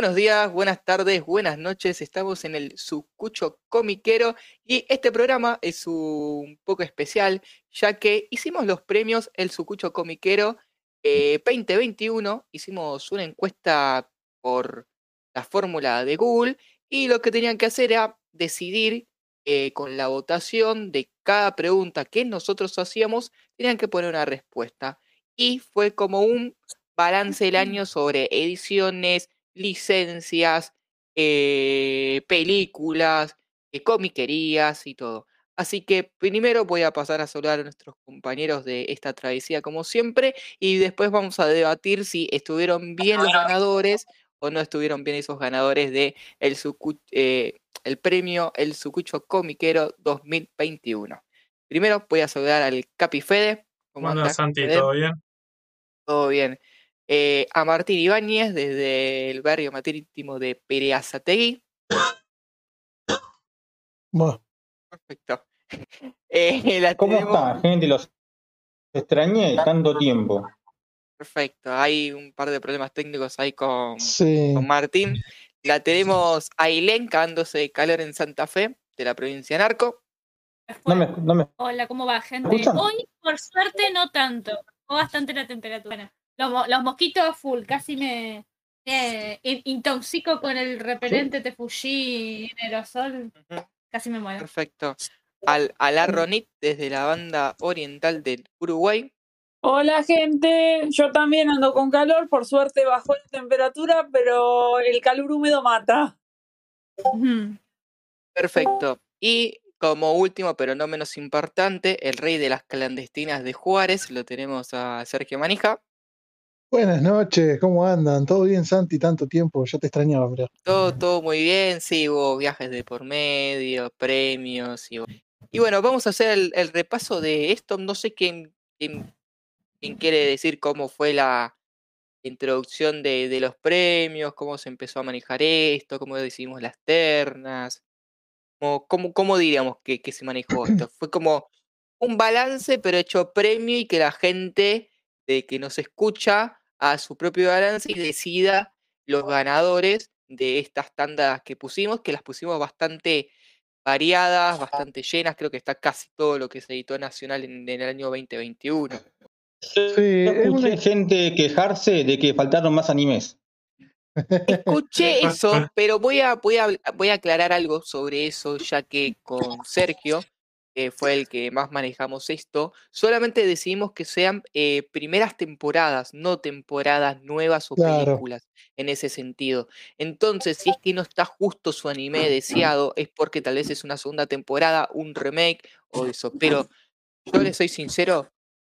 Buenos días, buenas tardes, buenas noches. Estamos en el Sucucho Comiquero y este programa es un poco especial ya que hicimos los premios El Sucucho Comiquero 2021. Eh, hicimos una encuesta por la fórmula de Google y lo que tenían que hacer era decidir eh, con la votación de cada pregunta que nosotros hacíamos, tenían que poner una respuesta. Y fue como un balance del año sobre ediciones, licencias, eh, películas, eh, comiquerías y todo. Así que primero voy a pasar a saludar a nuestros compañeros de esta travesía como siempre y después vamos a debatir si estuvieron bien los ganadores o no estuvieron bien esos ganadores de el, eh, el premio El Sucucho Comiquero 2021. Primero voy a saludar al Capi Fede. ¿Cómo andas, Santi? ¿Todo bien? Todo bien. Eh, a Martín Ibáñez desde el barrio marítimo de Pereazategui. Bueno. Perfecto. Eh, ¿Cómo está, gente? Los extrañé tanto tiempo. Perfecto, hay un par de problemas técnicos ahí con, con Martín. La tenemos a Ailén cagándose calor en Santa Fe, de la provincia de Narco. Hola, ¿cómo va, gente? Hoy, por suerte, no tanto. bastante la temperatura. Los, mosquitos full, casi me, intoxico con el repelente Tefuji en aerosol. Casi me muero. Perfecto. Al, la Ronit desde la banda oriental del Uruguay. Hola gente, yo también ando con calor, por suerte bajó la temperatura, pero el calor húmedo mata. Perfecto. Y como último, pero no menos importante, el rey de las clandestinas de Juárez, lo tenemos a Sergio Manija. Buenas noches, ¿cómo andan? ¿Todo bien, Santi? Tanto tiempo, ya te extrañaba, bro. Todo, todo muy bien, sí, hubo viajes de por medio, premios y, y bueno, vamos a hacer el, repaso de esto. No sé quién, quién, quiere decir cómo fue la introducción de, los premios, cómo se empezó a manejar esto, cómo decidimos las ternas, cómo, cómo, diríamos que, que se manejó esto. Fue como un balance, pero hecho premio y que la gente de que nos escucha a su propio balance y decida los ganadores de estas tandas que pusimos, que las pusimos bastante variadas, bastante llenas, creo que está casi todo lo que se editó nacional en, el año 2021. Sí, escuché gente quejarse de que faltaron más animes. Escuché eso, pero voy a, voy, a, voy a aclarar algo sobre eso, ya que con Sergio que fue el que más manejamos esto, solamente decidimos que sean eh, primeras temporadas, no temporadas nuevas o películas en ese sentido. Entonces, si es que no está justo su anime deseado, es porque tal vez es una segunda temporada, un remake o eso. Pero yo les soy sincero,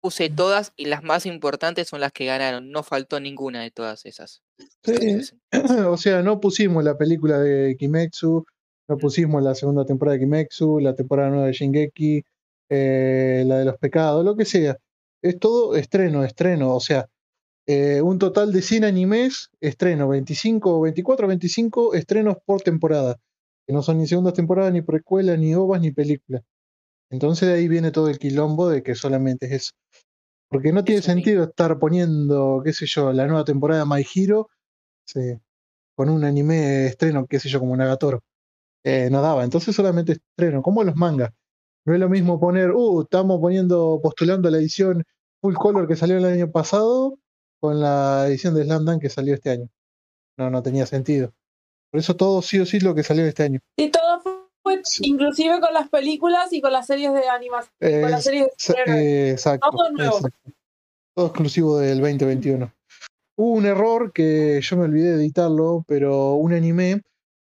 puse todas y las más importantes son las que ganaron. No faltó ninguna de todas esas. o sea, no pusimos la película de Kimetsu, no pusimos la segunda temporada de Kimetsu, la temporada nueva de Shingeki, eh, la de los pecados, lo que sea. Es todo estreno, estreno. O sea, eh, un total de 100 animes, estreno, 25, 24, 25 estrenos por temporada. Que no son ni segundas temporadas, ni precuelas, ni ovas, ni películas. Entonces de ahí viene todo el quilombo de que solamente es eso. Porque no tiene sentido estar poniendo, qué sé yo, la nueva temporada de My Hero con un anime estreno, qué sé yo, como Nagatoro eh, no daba. Entonces solamente estreno, como los mangas. No es lo mismo poner, uh, estamos poniendo, postulando la edición full color que salió el año pasado con la edición de Slam Dunk que salió este año. No, no tenía sentido. Por eso todo sí o sí lo que salió este año. Y todo fue, inclusive con las películas y con las series de animación. con las series de... exacto, todo Todo exclusivo del 2021. Hubo un error que yo me olvidé de editarlo, pero un anime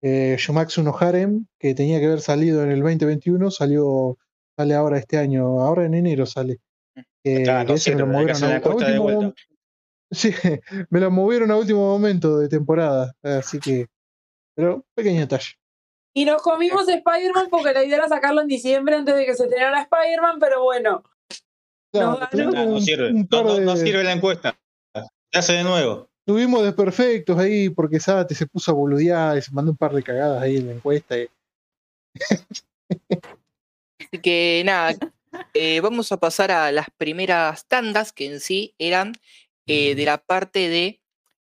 eh, Shumatsu no Harem, que tenía que haber salido en el 2021, salió, sale ahora este año, ahora en enero sale. Eh, me lo movieron a, último Sí, me lo movieron a último momento de temporada, así que, pero pequeño detalle. Y nos comimos Spider-Man porque la idea era sacarlo en diciembre antes de que se estrenara Spider-Man, pero bueno. no, sirve. no, sirve la encuesta. Se hace de nuevo. Tuvimos desperfectos ahí porque Sate se puso a boludear y se mandó un par de cagadas ahí en la encuesta. Así que nada, eh, vamos a pasar a las primeras tandas que en sí eran eh, de la parte de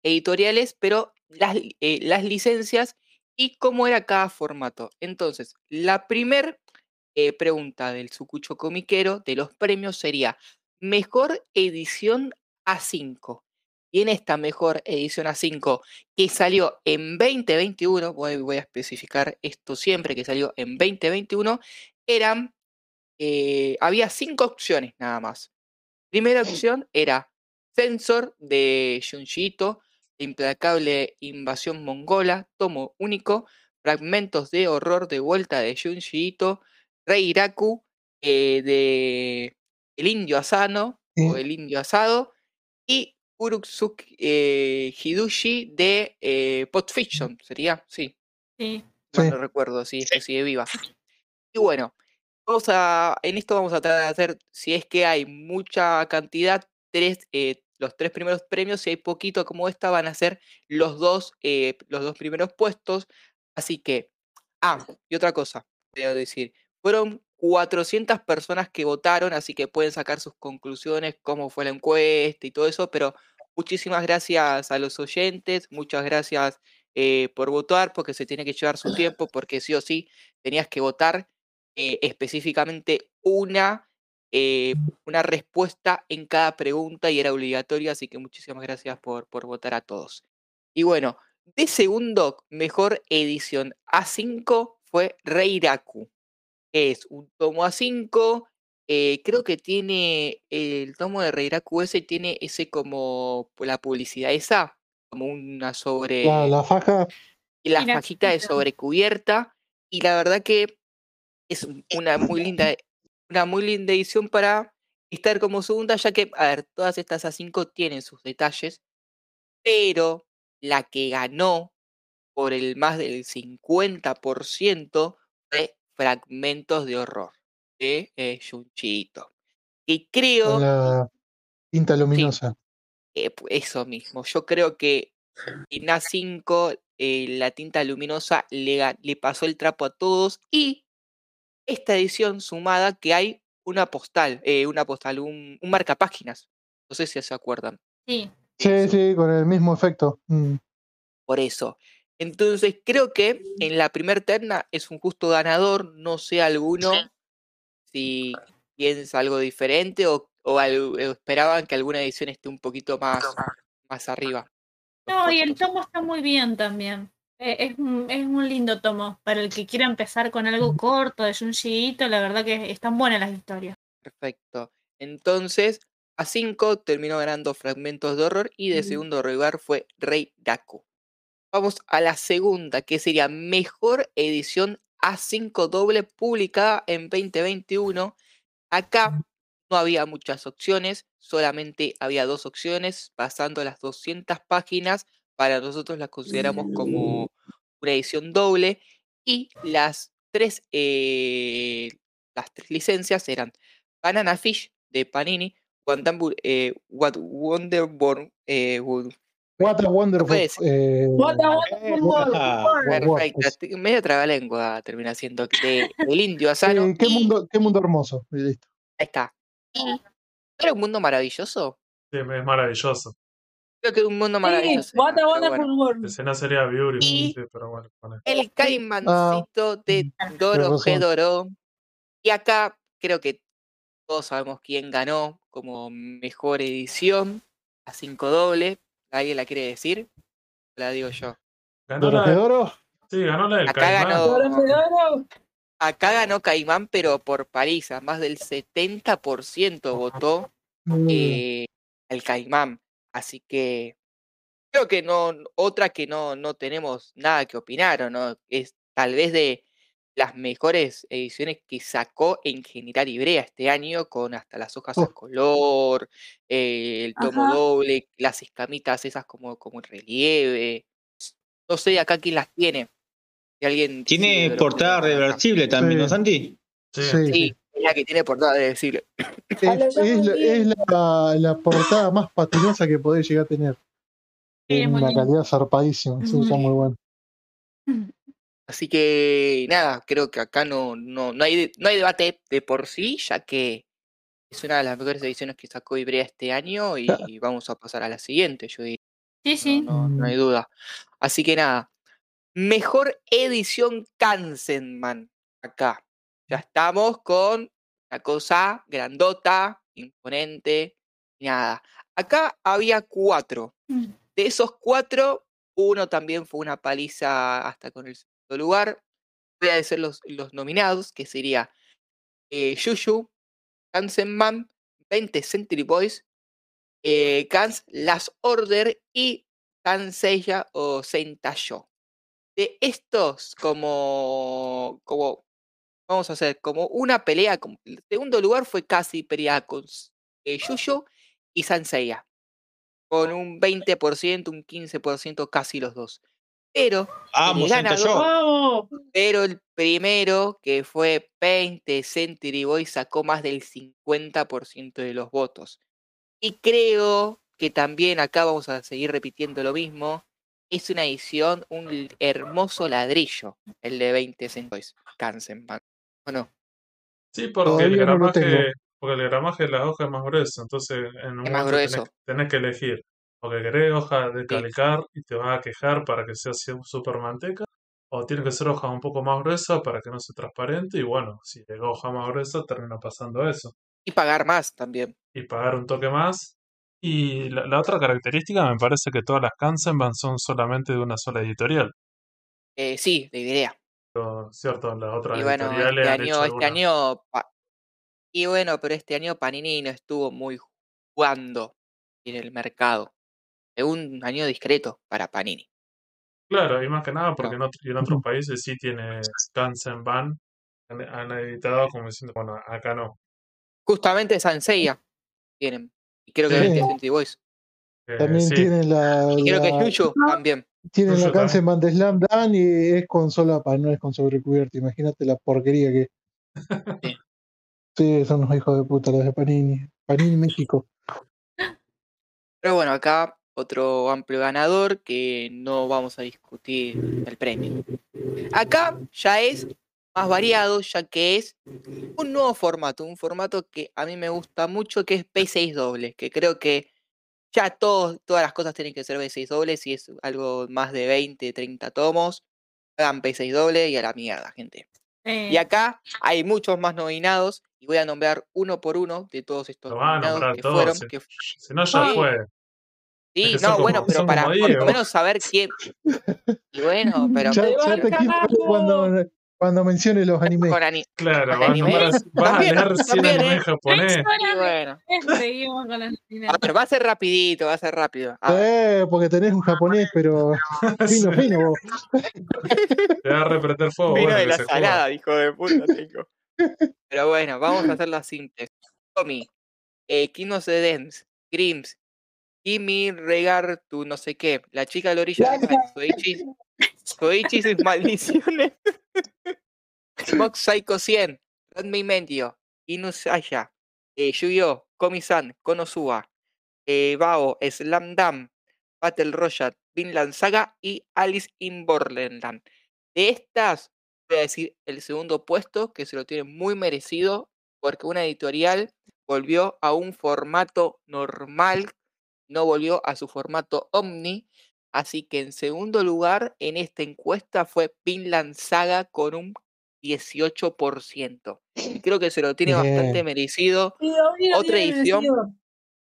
editoriales, pero las, eh, las licencias y cómo era cada formato. Entonces, la primer pregunta del Sucucho Comiquero de los premios sería, mejor edición A5. Y en esta mejor edición A5 que salió en 2021, voy, a especificar esto siempre, que salió en 2021, eran, eh, había cinco opciones nada más. Primera opción era Sensor de Junji Implacable Invasión Mongola, tomo único, Fragmentos de Horror de Vuelta de Junji Ito, Rey Iraku, eh, de El Indio Asano, o El Indio Asado, y Uruksuk eh, Hidushi de eh, Potfiction, ¿sería? Sí. Sí. No recuerdo si es que sigue viva. Y bueno, vamos a, en esto vamos a tratar de hacer, si es que hay mucha cantidad, tres, eh, los tres primeros premios, si hay poquito como esta, van a ser los dos, eh, los dos primeros puestos. Así que, ah, y otra cosa, quiero decir, fueron 400 personas que votaron, así que pueden sacar sus conclusiones, cómo fue la encuesta y todo eso, pero muchísimas gracias a los oyentes, muchas gracias eh, por votar, porque se tiene que llevar su tiempo, porque sí o sí tenías que votar eh, específicamente una eh, una respuesta en cada pregunta y era obligatoria, así que muchísimas gracias por, por votar a todos. Y bueno, de segundo mejor edición A5 fue Reiraku. Es un tomo A5, eh, creo que tiene el tomo de Reiraku ese, tiene ese como la publicidad esa, como una sobre... La, la faja. Y la fajita de sobrecubierta. Y la verdad que es una muy linda una muy linda edición para estar como segunda, ya que, a ver, todas estas A5 tienen sus detalles, pero la que ganó por el más del 50% fue Fragmentos de Horror de eh, Junchito. Y creo... La tinta luminosa. Eh, eso mismo, yo creo que en A5 eh, la tinta luminosa le, le pasó el trapo a todos y esta edición sumada que hay una postal, eh, una postal, un, un marcapáginas. No sé si se acuerdan. Sí. Sí, sí, con el mismo efecto. Mm. Por eso. Entonces, creo que en la primer terna es un justo ganador. No sé alguno si piensa algo diferente o, o, esperaban que alguna edición esté un poquito más, más arriba. No, y el tomo está muy bien también. Eh, es, un, es un lindo tomo. Para el que quiera empezar con algo corto, de un la verdad que están buenas las historias. Perfecto. Entonces, a 5 terminó ganando Fragmentos de Horror y de segundo lugar fue Rey Daku. Vamos a la segunda, que sería Mejor Edición A5 doble publicada en 2021. Acá no había muchas opciones, solamente había dos opciones, pasando las 200 páginas para nosotros las consideramos como una edición doble y las tres, eh, las tres licencias eran Banana Fish de Panini, eh, What Wonderborn, eh, What a Wonderful. Eh, What a Wonderful. Perfecto. Medio trabalengua termina siendo de el indio asano. qué, mundo, qué mundo hermoso. listo. Ahí está. ¿Era un mundo maravilloso? Sí, es maravilloso. Creo que es un mundo maravilloso. Sí, what a wonderful world. La escena sería Beauty, pero bueno. El caimancito ah, de Doro G. Y acá creo que todos sabemos quién ganó como mejor edición a 5 doble. ¿Alguien la quiere decir? La digo yo. ¿Ganó la de... Sí, ganó la del acá Ganó... Acá ganó Caimán, pero por paliza. Más del 70% votó eh, el Caimán. Así que creo que no, otra que no, no tenemos nada que opinar, ¿o no? Es tal vez de las mejores ediciones que sacó en general Ibrea este año, con hasta las hojas a oh. color, eh, el tomo doble, las escamitas esas como, como en relieve. No sé acá quién las tiene. Si alguien tiene portada reversible también, ¿no, Santi? Sí. sí la que tiene portada decir. Es, la, portada más patinosa que podés llegar a tener. En una calidad zarpadísima, eso está muy bueno. Así que nada, creo que acá no, no, no, hay, no hay debate de por sí, ya que es una de las mejores ediciones que sacó Ibrea este año y, vamos a pasar a la siguiente, yo diría. Sí, sí. No, no, hay duda. Así que nada. Mejor edición Kansenman. Acá. Ya estamos con la cosa grandota, imponente. Nada. Acá había cuatro. Mm. De esos cuatro, uno también fue una paliza hasta con el lugar. Voy a decir los, los nominados, que sería eh, Shushu, Kansenman, 20 Century Boys, eh, Kans Last Order y Kanseiya o Sentayo. De estos, como, como, vamos a hacer, como una pelea, el segundo lugar fue casi pelea con eh, y Sanseiya, con un 20%, un 15%, casi los dos. Pero el ganador, pero el primero que fue 20 Century Boy sacó más del 50% de los votos. Y creo que también acá vamos a seguir repitiendo lo mismo. Es una edición, un hermoso ladrillo, el de 20 Century Kansenban. ¿O no? Sí, porque el, gramaje, porque el gramaje de las hojas es más grueso, entonces en un más grueso. Tenés, que elegir. Porque querés hoja de calicar y te vas a quejar para que sea súper manteca, o tiene que ser hoja un poco más gruesa para que no sea transparente, y bueno, si es hoja más gruesa termina pasando eso. Y pagar más también. Y pagar un toque más. Y la, otra característica me parece que todas las Kansenban son solamente de una sola editorial. Eh, sí, de idea. cierto, las otras y bueno, editoriales este año, este año y bueno, pero este año Panini no estuvo muy jugando en el mercado. Es un año discreto para Panini. Claro, y más que nada porque en, en otros países sí tiene Kansenban, han, han editado como diciendo, bueno, acá no. Justamente Sanseiya tienen. Y creo que sí. 20 Boys. También sí. tienen la. Y creo que Yuyu también. Tienen la Kansenban de Slam Dan y es con solapa, no es con sobrecubierta. Imagínate la porquería que. Sí. sí, son los hijos de puta los de Panini. Panini México. Pero bueno, acá otro amplio ganador que no vamos a discutir el premio. Acá ya es más variado, ya que es un nuevo formato, un formato que a mí me gusta mucho, que es P6 doble, que creo que ya todos, todas las cosas tienen que ser P6 doble, si es algo más de 20, 30 tomos, hagan P6 doble y a la mierda, gente. Y acá hay muchos más nominados y voy a nombrar uno por uno de todos estos nominados que fueron. Si, no, ya fue. Sí, no, bueno, pero para por lo menos saber quién. Y bueno, pero. Ya, ya te cuando, cuando mencione los animes. claro, va, a leer 100 anime ¿eh? japonés. bueno. Seguimos con los Pero va a ser rapidito, va a ser rápido. eh, porque tenés un japonés, pero fino, fino. Te va a repretar fuego. Vino de la salada, hijo de puta, tengo. Pero bueno, vamos a hacer las simples. Tommy, eh, Kino Sedens, Grims, Kimi Regar, tu no sé qué, la chica de la orilla de Soichi, Soichi sus maldiciones. Smoke Psycho 100, Rodney Mendio, Inusaya, eh, Yu-Gi-Oh!, Komi-san, Konosuba, eh, Bao, Slam Dam, Battle Royale, Vinland Saga y Alice in Borderland. De estas, voy a decir el segundo puesto, que se lo tiene muy merecido, porque una editorial volvió a un formato normal, no volvió a su formato Omni, Así que en segundo lugar en esta encuesta fue Vinland Saga con un 18%. creo que se lo tiene bastante merecido. Otra edición.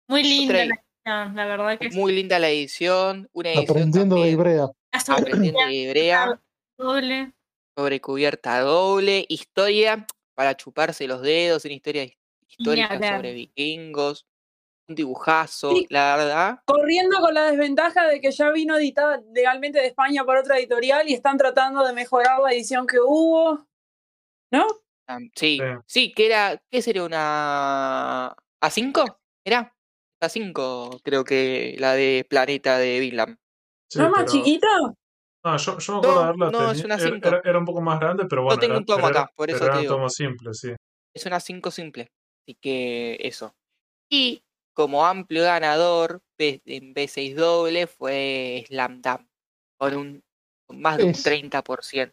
Muy linda la edición, la verdad que Muy linda la edición. Una edición Aprendiendo de Ibrea. Aprendiendo de Ibrea. Doble. Sobre cubierta doble. Historia para chuparse los dedos. Una historia histórica sobre vikingos un dibujazo, la verdad. Corriendo con la desventaja de que ya vino editada legalmente de España por otra editorial y están tratando de mejorar la edición que hubo. ¿No? sí, sí, que era, ¿qué sería una A5? ¿Era? A5, creo que la de Planeta de Vinland. ¿No más chiquita? No, yo, yo me acuerdo de verla. No, es una 5. Era, era, un poco más grande, pero bueno. No tengo un tomo acá, por eso era te digo. un tomo simple, sí. Es una 5 simple. Así que eso. Y como amplio ganador en B6 doble fue Slam Dunk, con, un, más de un 30%.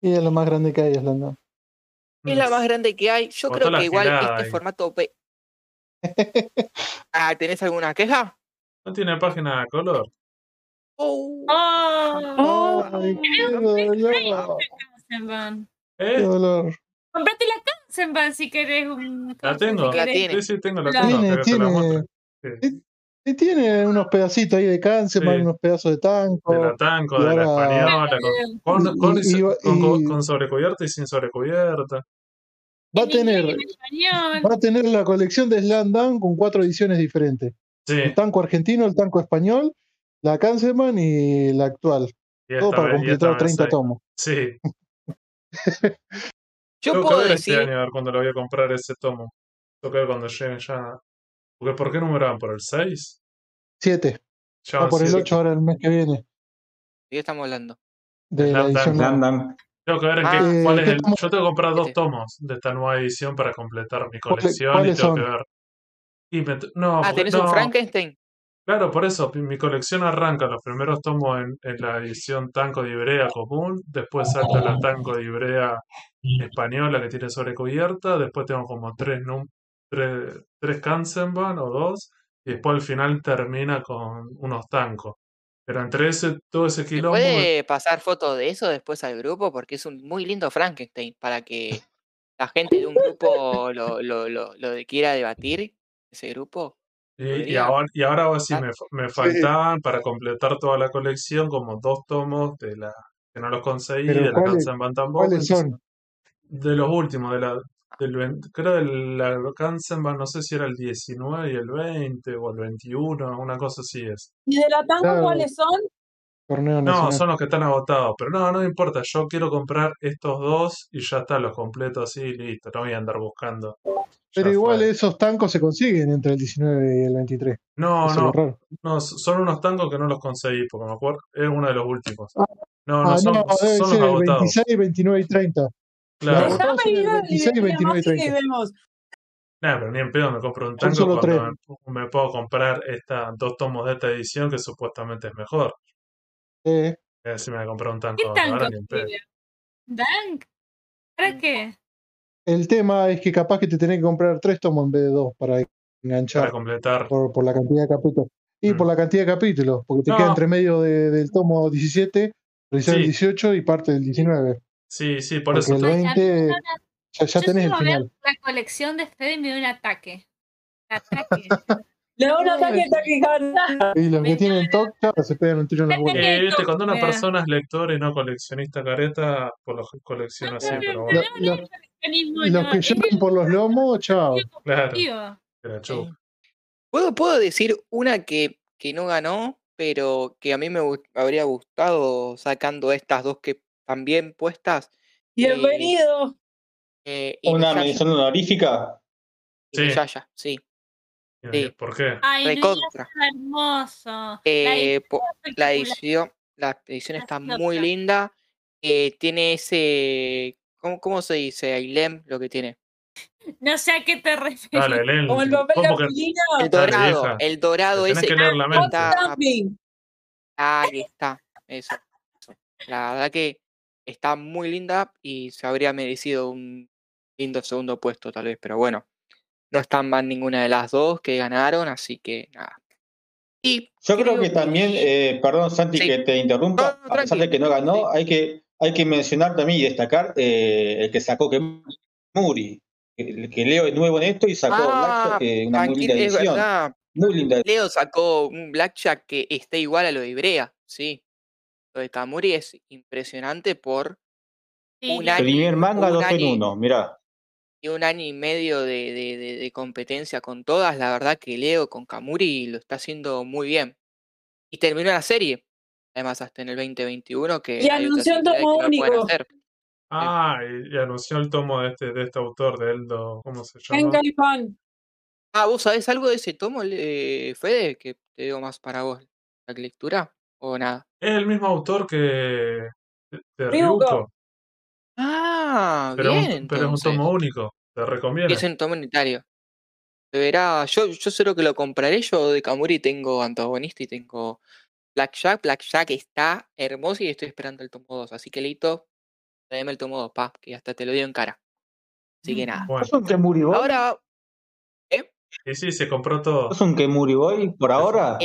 Y es lo más grande que hay, Slam Dunk. Es la más grande que hay. Yo creo que igual este formato B. ah, ¿tenés alguna queja? No tiene página de color. Oh. oh. Ay, qué dolor. ¿Eh? Qué dolor. Comprate la Kansenban si querés un. La tengo. La tiene. Sí, sí, tengo la La- tengo. Tiene, ¿querés que te la tiene, muestre? Sí. y tiene unos pedacitos ahí de Sí. unos pedazos de De la tanco. tanco, y de la española, con, con, con, Y- y- con- con- y- con sobrecubierta y sin sobrecubierta. Va a tener, va a tener la colección de Slam Dunk con cuatro ediciones diferentes. Sí, El tanco argentino, el tanco español, la Kanseman y la actual. y Todo para vez, y completar esta vez 30 hay. tomos. Sí, Yo tengo que puedo ver decir, este año a ver cuándo lo voy a comprar ese tomo. Tengo que ver cuando llegue ya. Porque ¿por qué numeraban? ¿Por el 6? 7. Ya van por el siete. 8 ahora el mes que viene. ¿de qué estamos hablando? De la edición Dunk. Tengo que ver en Ah, qué, cuál eh, es ¿qué el. tomo? Yo tengo que comprar dos tomos de esta nueva edición para completar mi ¿Cuáles- colección y cuáles tengo que son? ver. Y me no, Ah, porque- ¿tenés un no, Frankenstein? Claro, por eso, mi- colección arranca los primeros tomos en, en la edición Tanco de Ibrea común, después salta la Tanco de Ibrea española que tiene sobrecubierta, después tengo como tres, num- tres, tres Kansenban o dos, y después al final termina con unos tancos. Pero entre ese, todo ese ¿Se quilombo, puede pasar fotos de eso después al grupo? Porque es un muy lindo Frankenstein para que la gente de un grupo lo, lo, lo, lo quiera debatir, ese grupo. Y, y podría ahora, y ahora sí me, fa- me faltaban para completar toda la colección como dos tomos de la que no los conseguí, de la ¿cuáles- Kansenban tampoco. ¿Cuáles son? De los últimos, de la, del, creo del la Kansenban, no sé si era el 19 y el 20 o el 21, una cosa así es. ¿Y de la tango Claro. cuáles son? Torneo No, nacional. son los que están agotados, pero no, no me importa, yo quiero comprar estos dos y ya está, los completo así y listo, no voy a andar buscando. Pero Ya igual fue. esos tancos se consiguen entre el 19 y el 23. No, Eso es no, no, son unos tangos que no los conseguí, porque me acuerdo, es uno de los últimos. No, Ah, no, son, no, debe son ser los agotados. 26, 29 y 30. Claro. Los agotados son el ir a 26, la 29 y máquina y 30. vemos. Nah, pero ni en pedo me compro un tango cuando me, me puedo comprar esta, dos tomos de esta edición que supuestamente es mejor. Eh, Eh, si me voy a comprar un tanco ¿Qué tanco? ¿Dank? ¿Para qué? el tema es que capaz que te tenés que comprar tres tomos en vez de dos para Para enganchar completar. por, por la cantidad de capítulos. Y Mm. por la cantidad de capítulos, porque te No. queda entre medio de- del tomo 17, revisar el Sí. 18 y parte del 19. Sí, sí, por Porque eso. el Ay, a mí 20 me da una- ya, ya Yo tenés el final. la colección de Fede y me da un ataque. Ataque. Le da un ataque taquicárdico. Y los que tienen TOC ya se pegan un tiro en la Ataque bola. Eh, viste, cuando una persona es lector y no coleccionista careta, por lo que colecciona así, pero bueno, los que lloran por los lomos, chao. claro. Eh, ¿Puedo, puedo decir una que, que no ganó, pero que a mí me habría gustado sacando estas dos que están bien puestas? Bienvenido. Eh, Una Inuyasha. mención honorífica. Sí. Sí. ¿Y Sí. ¿Por qué? Ay, Recontra. no, hermoso. La Eh, edición la edición, la edición está muy linda. eh, tiene ese. ¿cómo, ¿Cómo se dice? Ailem, lo que tiene. No sé a qué te refieres. Dale. Como el papel de ¿Cómo que Apelina. El Dale, dorado, vieja. el dorado ese. que leer la mente. está- Stamping. Ahí está. Eso, eso. La verdad que está muy linda y se habría merecido un lindo segundo puesto, tal vez, pero bueno. No están mal ninguna de las dos que ganaron, así que nada. Y Yo creo que también, eh, perdón Santi Sí. que te interrumpa, No, no, a pesar de que no ganó, Sí. hay que, hay que mencionar también y destacar eh, el que sacó que Muri, el que leo es nuevo en esto y sacó Ah, Blackjack, eh, una muy linda es edición. verdad. Muy linda Leo sacó un Blackjack que está igual a lo de Ibrea, sí. Lo de Kamuri es impresionante por Sí, un año. Primer manga, un dos en año- uno, mirá. Y un año y medio de, de- de- de competencia con todas, la verdad que Leo con Kamuri lo está haciendo muy bien. Y terminó la serie, además hasta en el 2021, que Y anunció un entidades tomo único. Ah, y, y anunció el tomo de este, de este autor, de Eldo, ¿cómo se llama? Genkai Fan. Ah, ¿vos sabés algo de ese tomo, eh, Fede? Que te digo más para vos, la lectura, o nada. Es el mismo autor que de, de Ryuko. Ryuko, Ah, pero, bien, es un, pero es un tomo único, te recomiendo. Es un tomo unitario. Se verá, yo, yo sé que lo compraré, yo de Kamuri tengo antagonista y tengo Blackjack. Blackjack está hermoso y estoy esperando el tomo 2. Así que Lito, tráeme el tomo 2, pa, que hasta te lo digo en cara. Así que nada. Bueno, ¿Es un Kemuri Boy? Ahora, y sí, se compró todo. ¿Es un Kemuri Boy por ahora?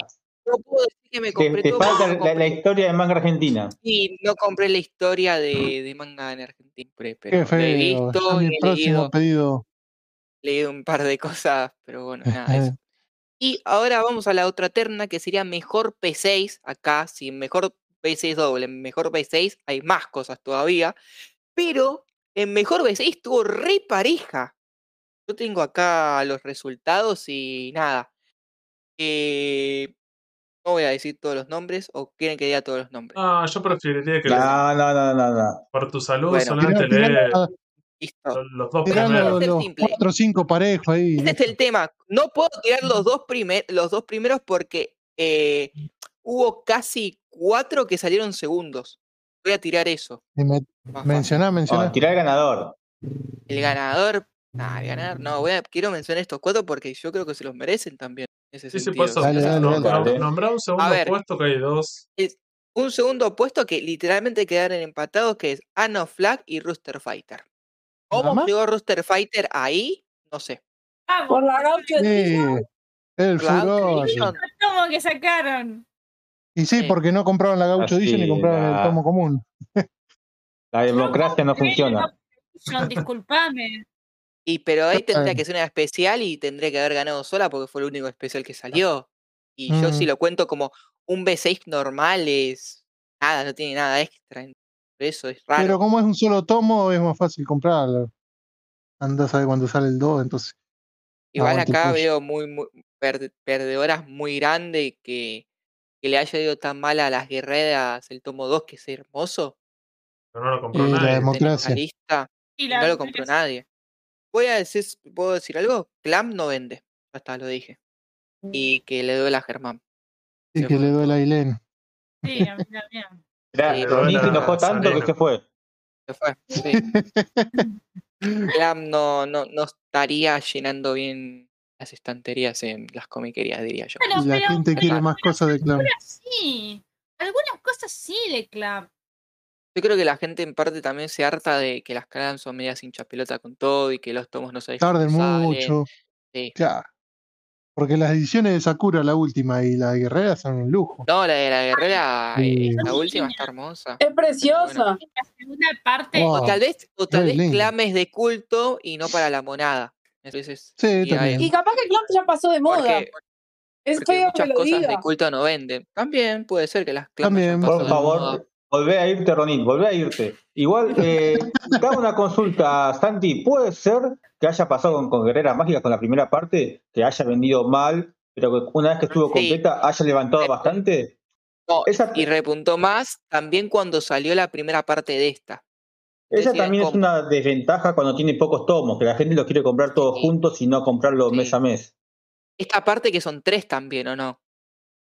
No puedo decir que me compré te, falta la, historia de manga argentina. Sí, no compré la historia de, de manga en Argentina, pero Qué feo. he visto mi próximo pedido. leído un par de cosas, pero bueno, nada, eso. Y ahora vamos a la otra terna que sería mejor P6. Acá, si mejor P6 doble, mejor P6, hay más cosas todavía. Pero en mejor B6 estuvo re pareja. Yo tengo acá los resultados y nada. Eh, no voy a decir todos los nombres o quieren que diga todos los nombres. Ah, yo preferiría que. No, no, no, no, no. Por tu salud, solamente lee los dos primeros. Los cuatro o cinco parejos ahí. Este es el tema. No puedo tirar los dos, los dos primeros porque eh, hubo casi cuatro que salieron segundos. Voy a tirar eso. mencioná, mencioná. tirar el ganador. El ganador. Ah, el ganador. No, voy a, quiero mencionar estos cuatro porque yo creo que se los merecen también. Ese sí, sentido. sí, dale, dale, Nombrar un segundo puesto que hay dos. Es un segundo puesto que literalmente quedaron empatados, que es Anno Flag y Rooster Fighter. ¿Cómo llegó Rooster Fighter ahí? No sé. Ah, por la gaucha. Sí, el furor. ¿Cómo que sacaron? Y sí, porque no compraban la Gaucho Edition y compraban el tomo común. La democracia no funciona. Disculpame. Y pero ahí tendría que ser una especial y tendría que haber ganado sola porque fue el único especial que salió. Y yo si mm. lo cuento como un B6 normal es nada, no tiene nada extra. Eso es raro. Pero como es un solo tomo, es más fácil comprarlo. Anda a saber cuándo sale el 2, entonces. Igual acá veo muy, muy perdedoras muy grandes que que le haya ido tan mal a las guerreras el tomo 2, que es hermoso. Pero no lo compró y nadie. La democracia. y no lo compró nadie. Voy a decir, ¿puedo decir algo? Clam no vende. Hasta lo dije. Mm. Y que le duele a Germán. Y que le duele a Ailén. Sí, a mí también. se enojó tanto que se fue. Se fue, sí. Clam no, no, no estaría llenando bien las estanterías en las comiquerías, diría yo. la gente quiere más cosas de Clam. Sí, algunas cosas sí de Clam. Yo creo que la gente en parte también se harta de que las Clam son medias hinchas pelota con todo y que los tomos no se Tarden mucho. Sí. Claro. Porque las ediciones de Sakura, la última, y la de Guerrera son un lujo. No, la de la Guerrera, eh, la última está hermosa. Es preciosa. La segunda parte. o tal vez, o tal vez clames de culto y no para la monada. Entonces, sí, y capaz que Clamp ya pasó de moda. es feo muchas que lo cosas diga. de culto no venden. También puede ser que las Clamp También, por favor, volvé a irte, Ronin, volvé a irte. Igual, eh, te una consulta, Santi. ¿Puede ser que haya pasado con, con Guerrera Mágica con la primera parte, que haya vendido mal, pero que una vez que estuvo completa haya levantado bastante? No, y repuntó más también cuando salió la primera parte de esta. Esa también es una desventaja cuando tiene pocos tomos, que la gente los quiere comprar todos juntos y no comprarlo mes a mes. Esta parte que son tres también, ¿o no?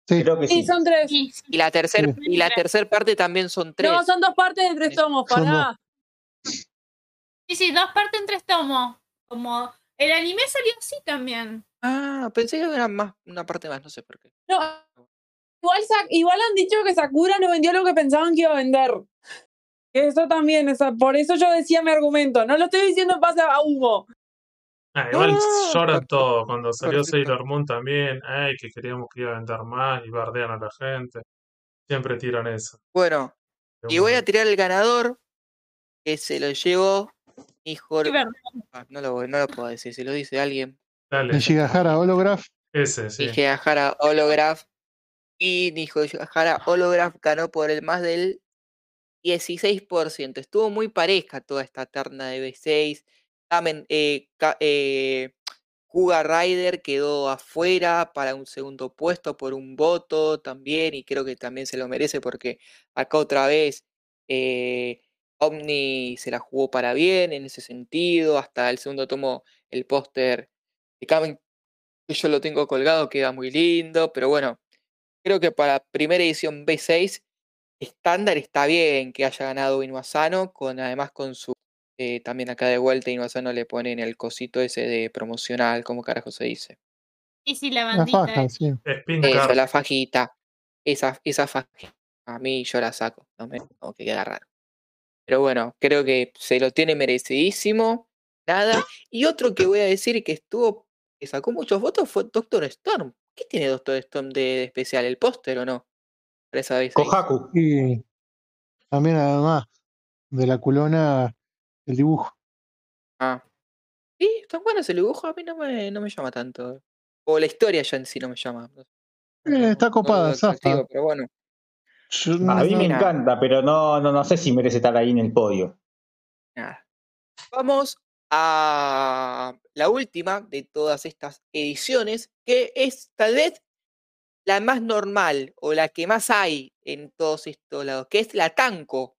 Sí, creo que sí. Sí, son tres. Y la tercera y la tercer parte también son tres. No, son dos partes de tres tomos, pará. Sí, sí, dos partes en tres tomos. Como el anime salió así también. Ah, pensé que era más una parte más, no sé por qué. No. Igual, igual han dicho que Sakura no vendió lo que pensaban que iba a vender. Eso también, por eso yo decía mi argumento. No lo estoy diciendo en base a humo. Ah, igual lloran todo. Cuando salió Sailor Moon también, ay, que queríamos que iba a vender más y bardean a la gente. Siempre tiran eso. Bueno, y voy a tirar el ganador, que se lo llevó hijo. Ah, no, lo, no lo puedo decir, si lo dice alguien. Dale. Nishigahara Holograph. Ese, sí. Nishigahara Holograph. Y Nishigahara Holograph ganó por el más del 16%. Estuvo muy pareja toda esta terna de B6. También, eh, eh, Rider quedó afuera para un segundo puesto por un voto también, y creo que también se lo merece porque acá otra vez eh, Omni se la jugó para bien en ese sentido. Hasta el segundo tomo, el póster de Kamen, que yo lo tengo colgado, queda muy lindo, pero bueno, creo que para primera edición B6 estándar está bien que haya ganado Inuasano, con, además con su. Eh, también acá de vuelta Inuasano le ponen el cosito ese de promocional, ¿cómo carajo se dice? Y si la bandita. La faja, sí. Eso, la fajita. Esa, esa fajita. A mí yo la saco, no me tengo que queda raro. Pero bueno, creo que se lo tiene merecidísimo. Nada. Y otro que voy a decir que estuvo, que sacó muchos votos fue Doctor Storm, ¿Qué tiene Doctor Stone de especial? ¿El póster o no? Kohaku. Y también además de la culona el dibujo. Ah. Sí, están buenos el dibujo, a mí no me, no me llama tanto. O la historia ya en sí no me llama. Eh, está copada, no pero bueno. a mí me encanta, pero no, no, no sé si merece estar ahí en el podio. Nada. Vamos a la última de todas estas ediciones, que es tal vez la más normal o la que más hay en todos estos lados, que es la Tanco,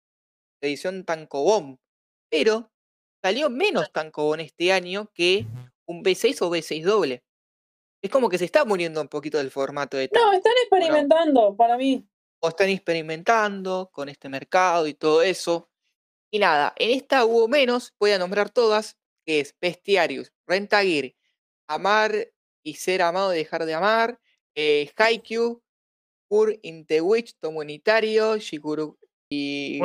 la edición Tanco Bomb. Pero salió menos Tanco Bomb este año que un B6 o B6 doble. Es como que se está muriendo un poquito del formato de Tanco. No, están experimentando, para mí. O están experimentando con este mercado y todo eso. Y nada, en esta hubo menos, voy a nombrar todas, que es Bestiarius, Rentagir, Amar y Ser Amado, Dejar de Amar, eh, Haikyuu, Pur Intewich, Tomo Unitario, Shikuru y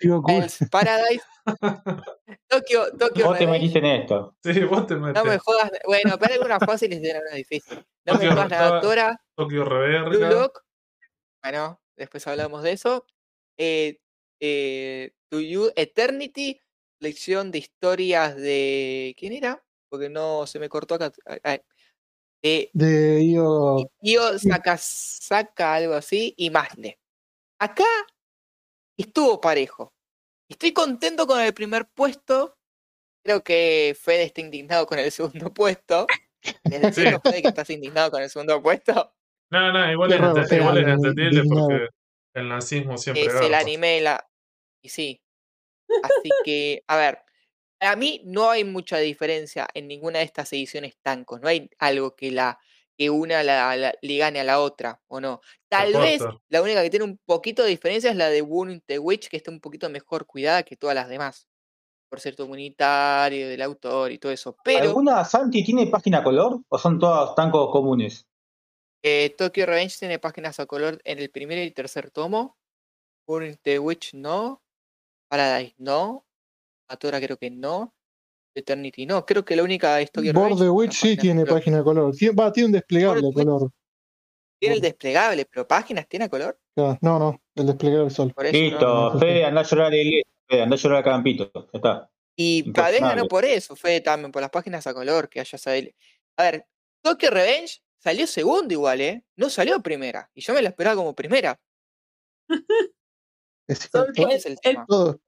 Gakuraku, Paradise, Tokio, Tokio Vos te metiste en esto. Sí, vos te metiste. No me jodas, bueno, pero algunas fáciles y algunas difíciles. No me jodas la doctora. Tokio Reverga. Bueno, después hablamos de eso. Eh, eh, to You Eternity, lección de historias de. ¿Quién era? Porque no se me cortó acá. Eh, de Io. Io Sakasaka, algo así, y Masne. Acá estuvo parejo. Estoy contento con el primer puesto. Creo que Fede está indignado con el segundo puesto. ¿Desde sí. Fede que estás indignado con el segundo puesto? No, no, igual, es, igual es entendible porque el nazismo siempre es el anime la y sí así que a ver a mí no hay mucha diferencia en ninguna de estas ediciones tancos no hay algo que la que una la, le gane a la otra o no tal vez la única que tiene un poquito de diferencia es la de Wound the Witch que está un poquito mejor cuidada que todas las demás por ser comunitario del autor y todo eso pero ¿alguna Santi tiene página color o son todas tancos comunes eh, Tokyo Revenge tiene páginas a color en el primer y tercer tomo. Burning the Witch no. Paradise no. Atora creo que no. Eternity no. Creo que la única Revenge. the Witch sí tiene página a color. Tiene, va, tiene un desplegable a color. Tiene el desplegable, pero páginas tiene a color. No, no, el desplegable solo. Listo, Fede, anda a llorar a iglesia. Fede, anda a llorar a Campito. Ya está. Y Paradise ganó por eso, Fede también, por las páginas a color que haya salido. A ver, Tokyo Revenge Salió segundo igual, ¿eh? No salió primera. Y yo me la esperaba como primera. es ¿Quién es el tema? Todo.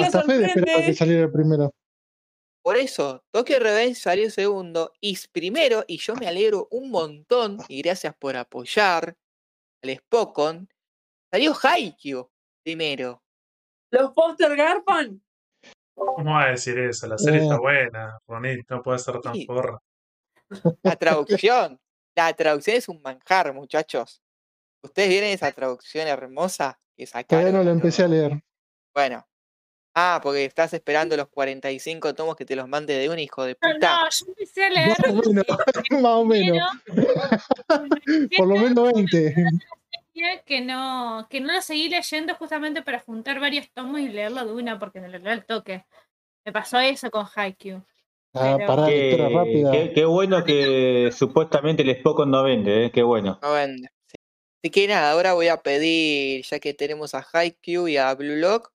Hasta Fede esperaba que saliera primero. Por eso, Tokyo Revenge salió segundo y primero, y yo me alegro un montón, y gracias por apoyar al Spokon, salió Haikyuu primero. ¿Los póster Garpan? ¿Cómo va a decir eso? La serie está buena, bonita, no puede ser tan porra. La traducción. La traducción es un manjar, muchachos. ¿Ustedes vieron esa traducción hermosa que sacaron? Todavía no la empecé a leer. Bueno. Ah, porque estás esperando los 45 tomos que te los mande de un hijo de puta. No, yo empecé a leer. Más o menos. Por lo menos 20. Que no, que no lo seguí leyendo justamente para juntar varios tomos y leerlo de una porque me lo leo al toque. Me pasó eso con Haikyuu. Ah, pará, qué, rápida. Qué, bueno que supuestamente el Spokon no vende, ¿eh? qué bueno. No vende. Así que nada, ahora voy a pedir, ya que tenemos a Haikyuu y a Blue Lock,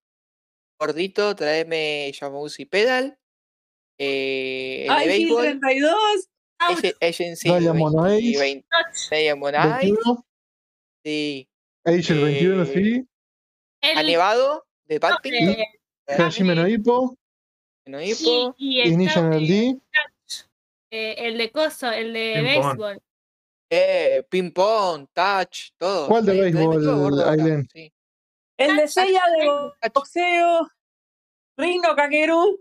gordito, tráeme y Pedal. Eh, el de béisbol. 32. Agency Diamond Ace. Diamond Ace. Sí. Agent 21, sí. El... A Nevado, de Batman. Hajime no Hippo. No Hippo. y Initial D. Eh, el de Coso, el de béisbol. Eh, ping pong, touch, todo. ¿Cuál de béisbol, Aileen? Sí. El de Seiya de boxeo, Ringo Kakeru.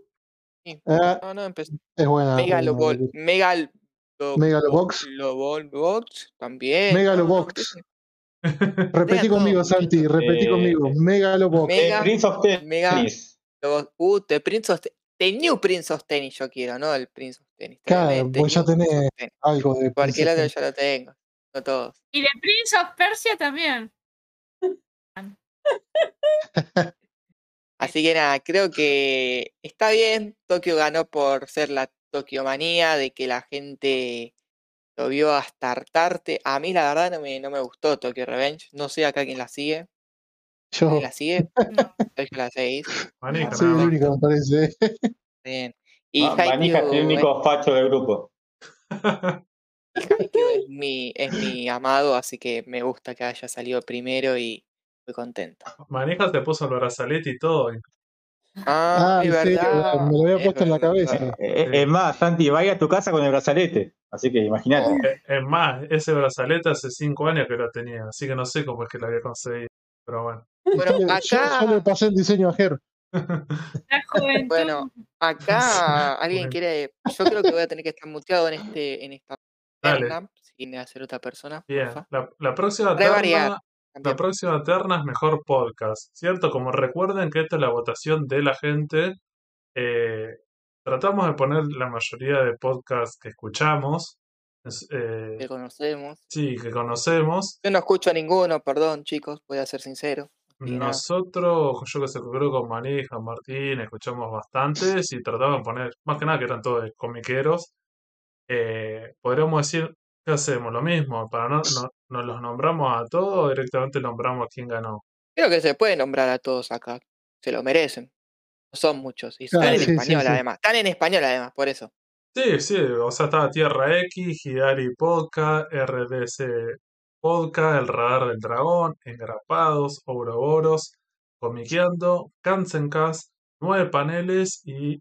Sí. Ah, no, no, empezó. Es buena. Megalobol. Megal. Megalobox. Box también. Megalobox. repetí conmigo, Santi, repetí conmigo. Megalobox. Mega, Prince of Tennis. Uh, The Prince of The New Prince of Tennis yo quiero, ¿no? El Prince of Tennis. Claro, vos ya tenés algo de Cualquier otro ya lo tengo. No todos. Y de Prince of Persia también. Así que nada, creo que está bien. Tokio ganó por ser la Tokio manía, de que la gente lo vio hasta hartarte. A mí la verdad no me, no me gustó Tokyo Revenge. No sé acá quién la sigue. Yo. ¿Quién la sigue? No. Soy la 6. Manija, Soy el único, me parece. Bien. Y Manija es el único facho del grupo. Haikyuu es mi, es mi amado, así que me gusta que haya salido primero y estoy contento. Manija te puso el brazalete y todo. Ah, Ah, es sí, verdad. me lo había es puesto en la cabeza. Eh, Es más, Santi, vaya a tu casa con el brazalete. Así que imagínate. Eh, Es más, ese brazalete hace cinco años que lo tenía, así que no sé cómo es que lo había conseguido. Pero bueno. Bueno, Yo acá- yo le pasé el diseño a Ger. Bueno, acá alguien quiere. Yo creo que voy a tener que estar muteado en este, en esta Dale. terna. Si quiere hacer otra persona, Bien, la, la próxima la próxima terna es mejor podcast, ¿cierto? Como recuerden que esta es la votación de la gente, eh, tratamos de poner la mayoría de podcasts que escuchamos, es, eh, Que conocemos. sí, que conocemos. Yo no escucho a ninguno, perdón, chicos, voy a ser sincero. Nosotros, yo que sé, creo con Manija, Martín, escuchamos bastantes y tratamos de poner, más que nada que eran todos comiqueros. Eh, podríamos decir, ¿qué hacemos? Lo mismo, para no, no, nos los nombramos a todos o directamente nombramos a quién ganó. Creo que se puede nombrar a todos acá. Se lo merecen. No son muchos. Y están en sí, español, sí. además. Están en español, además, por eso. Sí, sí, o sea, estaba Tierra X, Hidari Podcast, RDC Podcast, El Radar del Dragón, Engrapados, Ouroboros, Comiqueando, Kansencast, Nueve Paneles y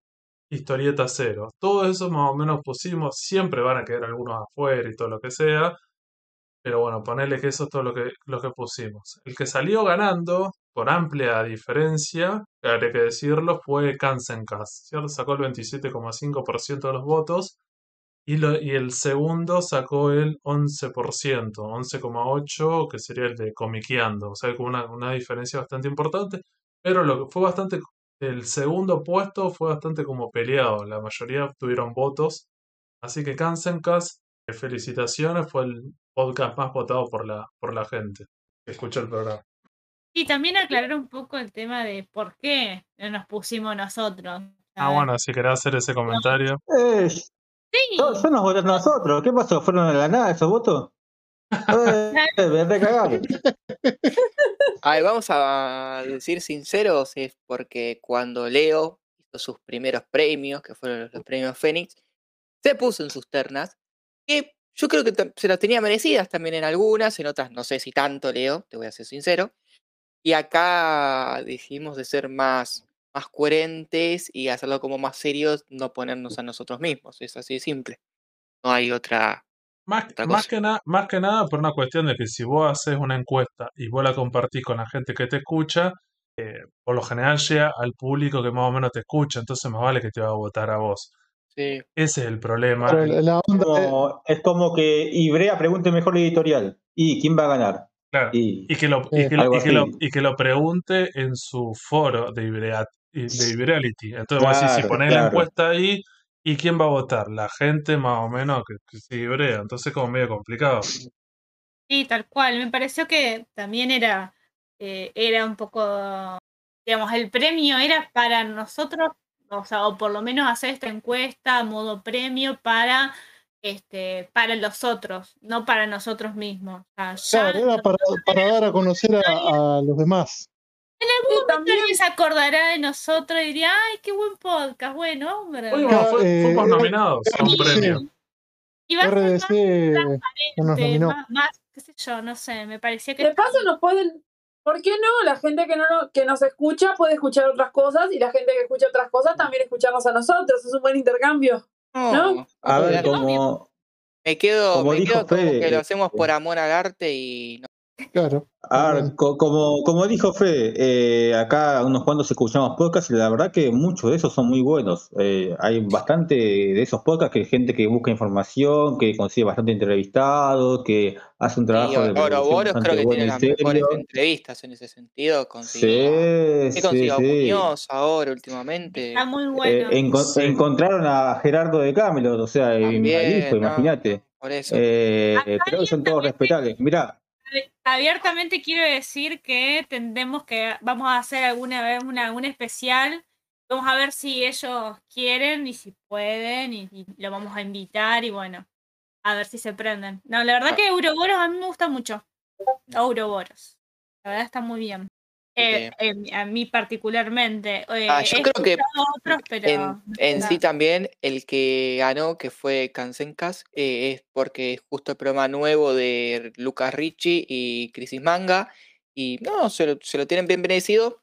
Historieta Cero. Todo eso más o menos pusimos, siempre van a quedar algunos afuera y todo lo que sea, pero bueno, ponele que eso es todo lo que, lo que pusimos. El que salió ganando, por amplia diferencia, habría que decirlo, fue Kansencast, ¿cierto? Sacó el 27,5% de los votos y, lo- y el segundo sacó el 11%, 11,8% que sería el de Comiqueando, o sea, con una, una diferencia bastante importante, pero lo que fue bastante, el segundo puesto fue bastante como peleado, la mayoría tuvieron votos, así que Kansencast, eh, felicitaciones, fue el podcast más votado por la, por la gente que escuchó el programa. Y también aclarar un poco el tema de por qué no nos pusimos nosotros. Ah, bueno, si querés hacer ese comentario. Eh, Sí, yo, yo nos votaron nosotros. ¿Qué pasó? ¿Fueron a la nada esos votos? A ver, vamos a decir sinceros, es porque cuando Leo hizo sus primeros premios, que fueron los, premios Fénix, se puso en sus ternas, que yo creo que se las tenía merecidas también en algunas, en otras no sé si tanto, Leo, te voy a ser sincero. Y acá decidimos de ser más, más coherentes y hacerlo como más serios, no ponernos a nosotros mismos, es así de simple. No hay otra... Más, más que nada, más que nada por una cuestión de que si vos haces una encuesta y vos la compartís con la gente que te escucha, eh, por lo general llega al público que más o menos te escucha, entonces más vale que te va a votar a vos. Sí, Ese es el problema. Pero la la onda es- Como- es como que Ibrea pregunte mejor la editorial. ¿Y quién va a ganar? Claro. Y Y que lo, y que lo, y que lo, así. y que lo pregunte en su foro de, Ibrea- de Ibreality. Entonces vos decís, si Claro, ponés la claro. encuesta ahí, ¿y quién va a votar? La gente más o menos que, que sigue Ibrea. Entonces es como medio complicado. sí, tal cual. Me pareció que también era, eh, era un poco, digamos, el premio era para nosotros, o sea, o por lo menos hacer esta encuesta a modo premio para, este, para los otros, no para nosotros mismos. O sea, claro, era para, para dar a conocer a, a los demás. En algún momento alguien se acordará de nosotros y diría, ay, qué buen podcast, bueno, hombre. Fuimos, eh, fuimos eh, nominados a un sí. premio. Y va a ser más RDC nominó. más, más, qué sé yo, no sé, me parecía que De paso nos pueden, ¿por qué no? La gente que no que nos escucha puede escuchar otras cosas y la gente que escucha otras cosas también escucharnos a nosotros. Es un buen intercambio. no, a ver, como, Me quedo, Como me quedo como que lo eh, hacemos por amor al arte y no. Claro. a ver, co- como, como dijo Fede, eh, acá unos cuantos escuchamos podcasts y la verdad que muchos de esos son muy buenos. Eh, hay bastante de esos podcasts que hay gente que busca información, que consigue bastante entrevistados, que hace un trabajo Y de Ouroboros bastante creo que tiene y las mejores entrevistas en ese sentido. Consiguió, Sí, ¿Qué sí, consiguió sí. Muñoz ahora últimamente? está muy Eh, bueno. enco- Sí. Encontraron a Gerardo de Camelot, o sea, y También, hijo, ¿no? imagínate. Por eso. Eh, creo que son todos respetables. Mirá, Abiertamente quiero decir que tendremos que, vamos a hacer alguna vez una, un especial. Vamos a ver si ellos quieren y si pueden y, y lo vamos a invitar y bueno. a ver si se prenden. No, la verdad ah. que Ouroboros a mí me gusta mucho. Ouroboros. La verdad está muy bien. Eh, a mí particularmente. Eh, ah, yo creo que en, sí también el que ganó, que fue Kansenkas, eh, es porque es justo el programa nuevo de Lucas Ricci y Crisis Manga. Y no, se lo, se lo tienen bien merecido.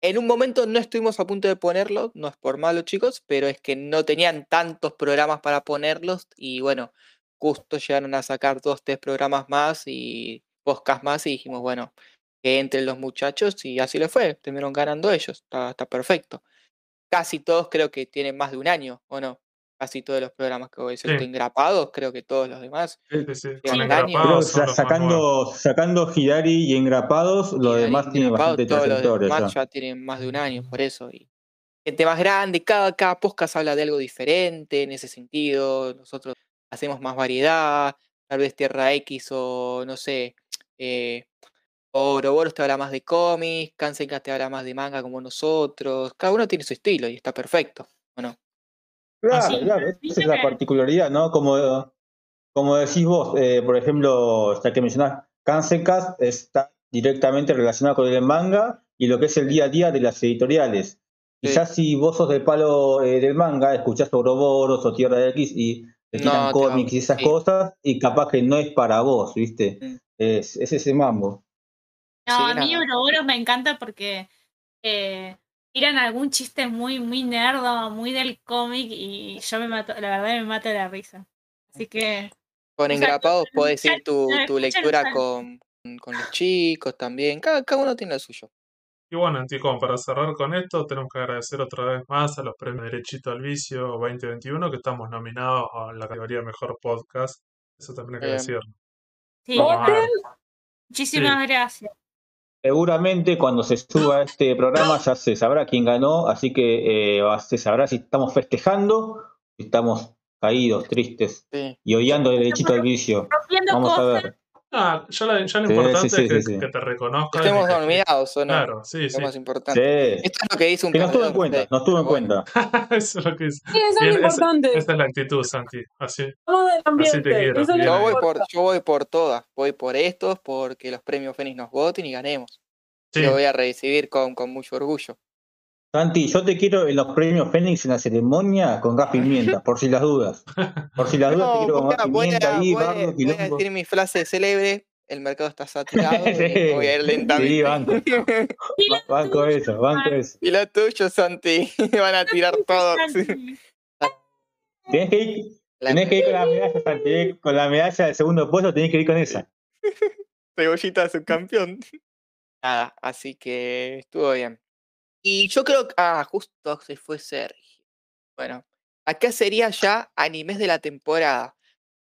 En un momento no estuvimos a punto de ponerlo, no es por malo chicos, pero es que no tenían tantos programas para ponerlos y bueno, justo llegaron a sacar dos, tres programas más y podcasts más y dijimos, bueno, que entren los muchachos y así le fue, terminaron ganando ellos, está, perfecto. Casi todos creo que tienen más de un año, ¿o no? Casi todos los programas que voy a decir, engrapados, creo que todos los demás. sacando, sacando Hidari y engrapados, los demás tienen bastante todos los demás ya. tienen más de un año, por eso. Y gente más grande, cada, cada podcast habla de algo diferente en ese sentido. Nosotros hacemos más variedad, tal vez Tierra X o no sé, eh, Ouroboros te habla más de cómics, Kansenka te habla más de manga como nosotros. Cada uno tiene su estilo y está perfecto, ¿o no? Claro, claro, esa es la particularidad, ¿no? Como, como decís vos, eh, por ejemplo, ya que mencionás, Kansenka está directamente relacionado con el manga y lo que es el día a día de las editoriales. Y ya si vos sos del palo eh, del manga, escuchás Ouroboros o Tierra X y te tiran cómics y esas cosas, y capaz que no es para vos, ¿viste? Mm. Es, es ese mambo. No, a mí Ouroboros me encanta porque eh, tiran algún chiste muy, muy nerdo, muy del cómic y yo me mato, la verdad me mata la risa. Así que. Con engrapados puedes decir tu, tu lectura con, con, los chicos también. Cada, cada uno tiene lo suyo. Y bueno, Anticom, para cerrar con esto, tenemos que agradecer otra vez más a los premios Derechito al Vicio 2021, que estamos nominados a la categoría Mejor Podcast. Eso también hay que decirlo. Sí, muchísimas gracias. Seguramente cuando se suba este programa ya se sabrá quién ganó, así que eh, se sabrá si estamos festejando, si estamos caídos, tristes y odiando derechito al vicio. Vamos a ver. Ah, ya, lo importante es que, te reconozcan. Estemos nominados o no. Claro, sí, sí. Lo más importante. Esto es lo que dice un Que nos tuvo en cuenta, nos tuvo en cuenta. eso es lo que dice. Sí, eso es lo importante. Esa, es la actitud, Santi. Así, así te quiero. Yo voy, por, yo voy por todas. Voy por estos, porque los premios Fénix nos voten y ganemos. Lo voy a recibir con, con mucho orgullo. Santi, yo te quiero en los premios Fénix en la ceremonia con gas pimienta, por si las dudas. Por si las dudas te quiero con gas pimienta ahí, voy, voy a decir mi frase célebre, el mercado está saturado, voy a ir lentamente. Sí, banco. banco eso, banco eso. Y lo tuyo, Santi, van a tirar todo. Tienes que ir, tenés que ir con la medalla, Santi, con la medalla del segundo puesto, tenés que ir con esa. Cebollita subcampeón. Nada, así que estuvo bien. Y yo creo que. Ah, justo se fue Sergio. Bueno, acá sería ya animes de la temporada.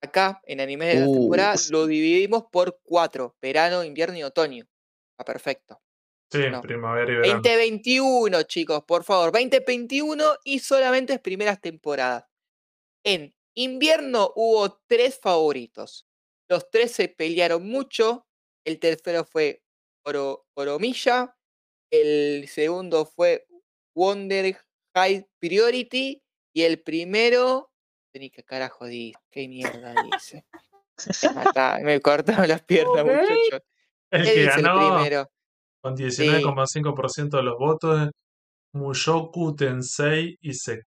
Acá, en animes de la temporada, lo dividimos por cuatro: verano, invierno y otoño. Está perfecto. Sí, primavera y verano. 2021, chicos, por favor. 2021 y solamente es primeras temporadas. En invierno hubo tres favoritos. Los tres se pelearon mucho. El tercero fue Oro, Oromilla. El segundo fue Wonder High Priority. Y el primero. ¿Qué carajo dice? ¿Qué mierda dice? me cortaron las piernas, muchachos. El que ganó primero? con 19,5% de los votos Mushoku Tensei Isek.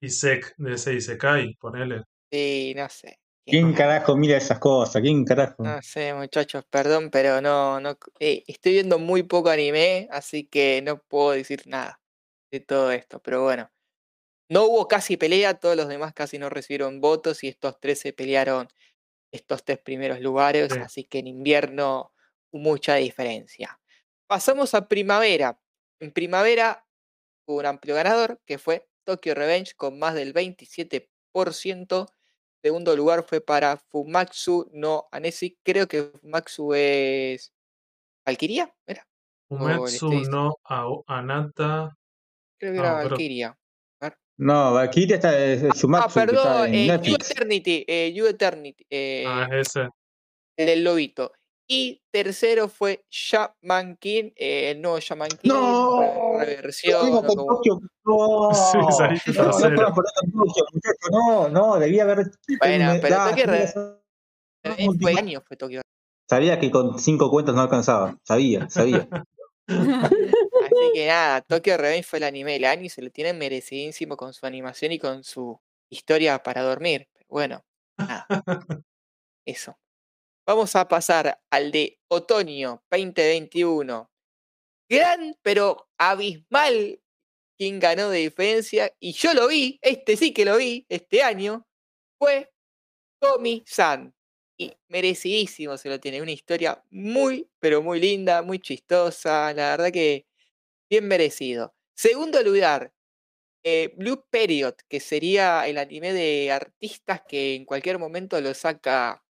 Isek de ese Isekai, ponele. Sí, no sé. ¿Quién carajo mira esas cosas? ¿Quién carajo? No sé, muchachos, perdón, pero no, no eh, estoy viendo muy poco anime, así que no puedo decir nada de todo esto. Pero bueno, no hubo casi pelea, todos los demás casi no recibieron votos y estos tres se pelearon estos tres primeros lugares, así que en invierno mucha diferencia. Pasamos a primavera. En primavera hubo un amplio ganador que fue Tokyo Revenge con más del 27% Segundo lugar fue para Fumatsu no Anesi. Creo que Fumatsu es. ¿Valkyria? ¿Era? Fumatsu no Anata. Creo que era Valkyria. No, Valkyria está es Ah, perdón, eh, You Eternity. Eh, you Eternity. Eh, ah, ese. El del lobito. Y tercero fue Shaman King, eh, el nuevo Shaman King, No, reversión. Digo, o con como- Tokio, no, Sí, no, no no, no, debía haber. Bueno, me- pero da, Tokio tenía Re- razón. Eh, fue año fue Tokio. Sabía que con cinco cuentas no alcanzaba, sabía, sabía. Así que nada, Tokyo Revenge fue el anime del año y se lo tienen merecidísimo con su animación y con su historia para dormir. Bueno, nada. Eso. Vamos a pasar al de otoño 2021. Gran pero abismal quien ganó de diferencia, y yo lo vi, este sí que lo vi, este año, fue Tomi-san. Y merecidísimo se lo tiene. Una historia muy, pero muy linda, muy chistosa. La verdad que bien merecido. Segundo lugar, eh, Blue Period, que sería el anime de artistas que en cualquier momento lo saca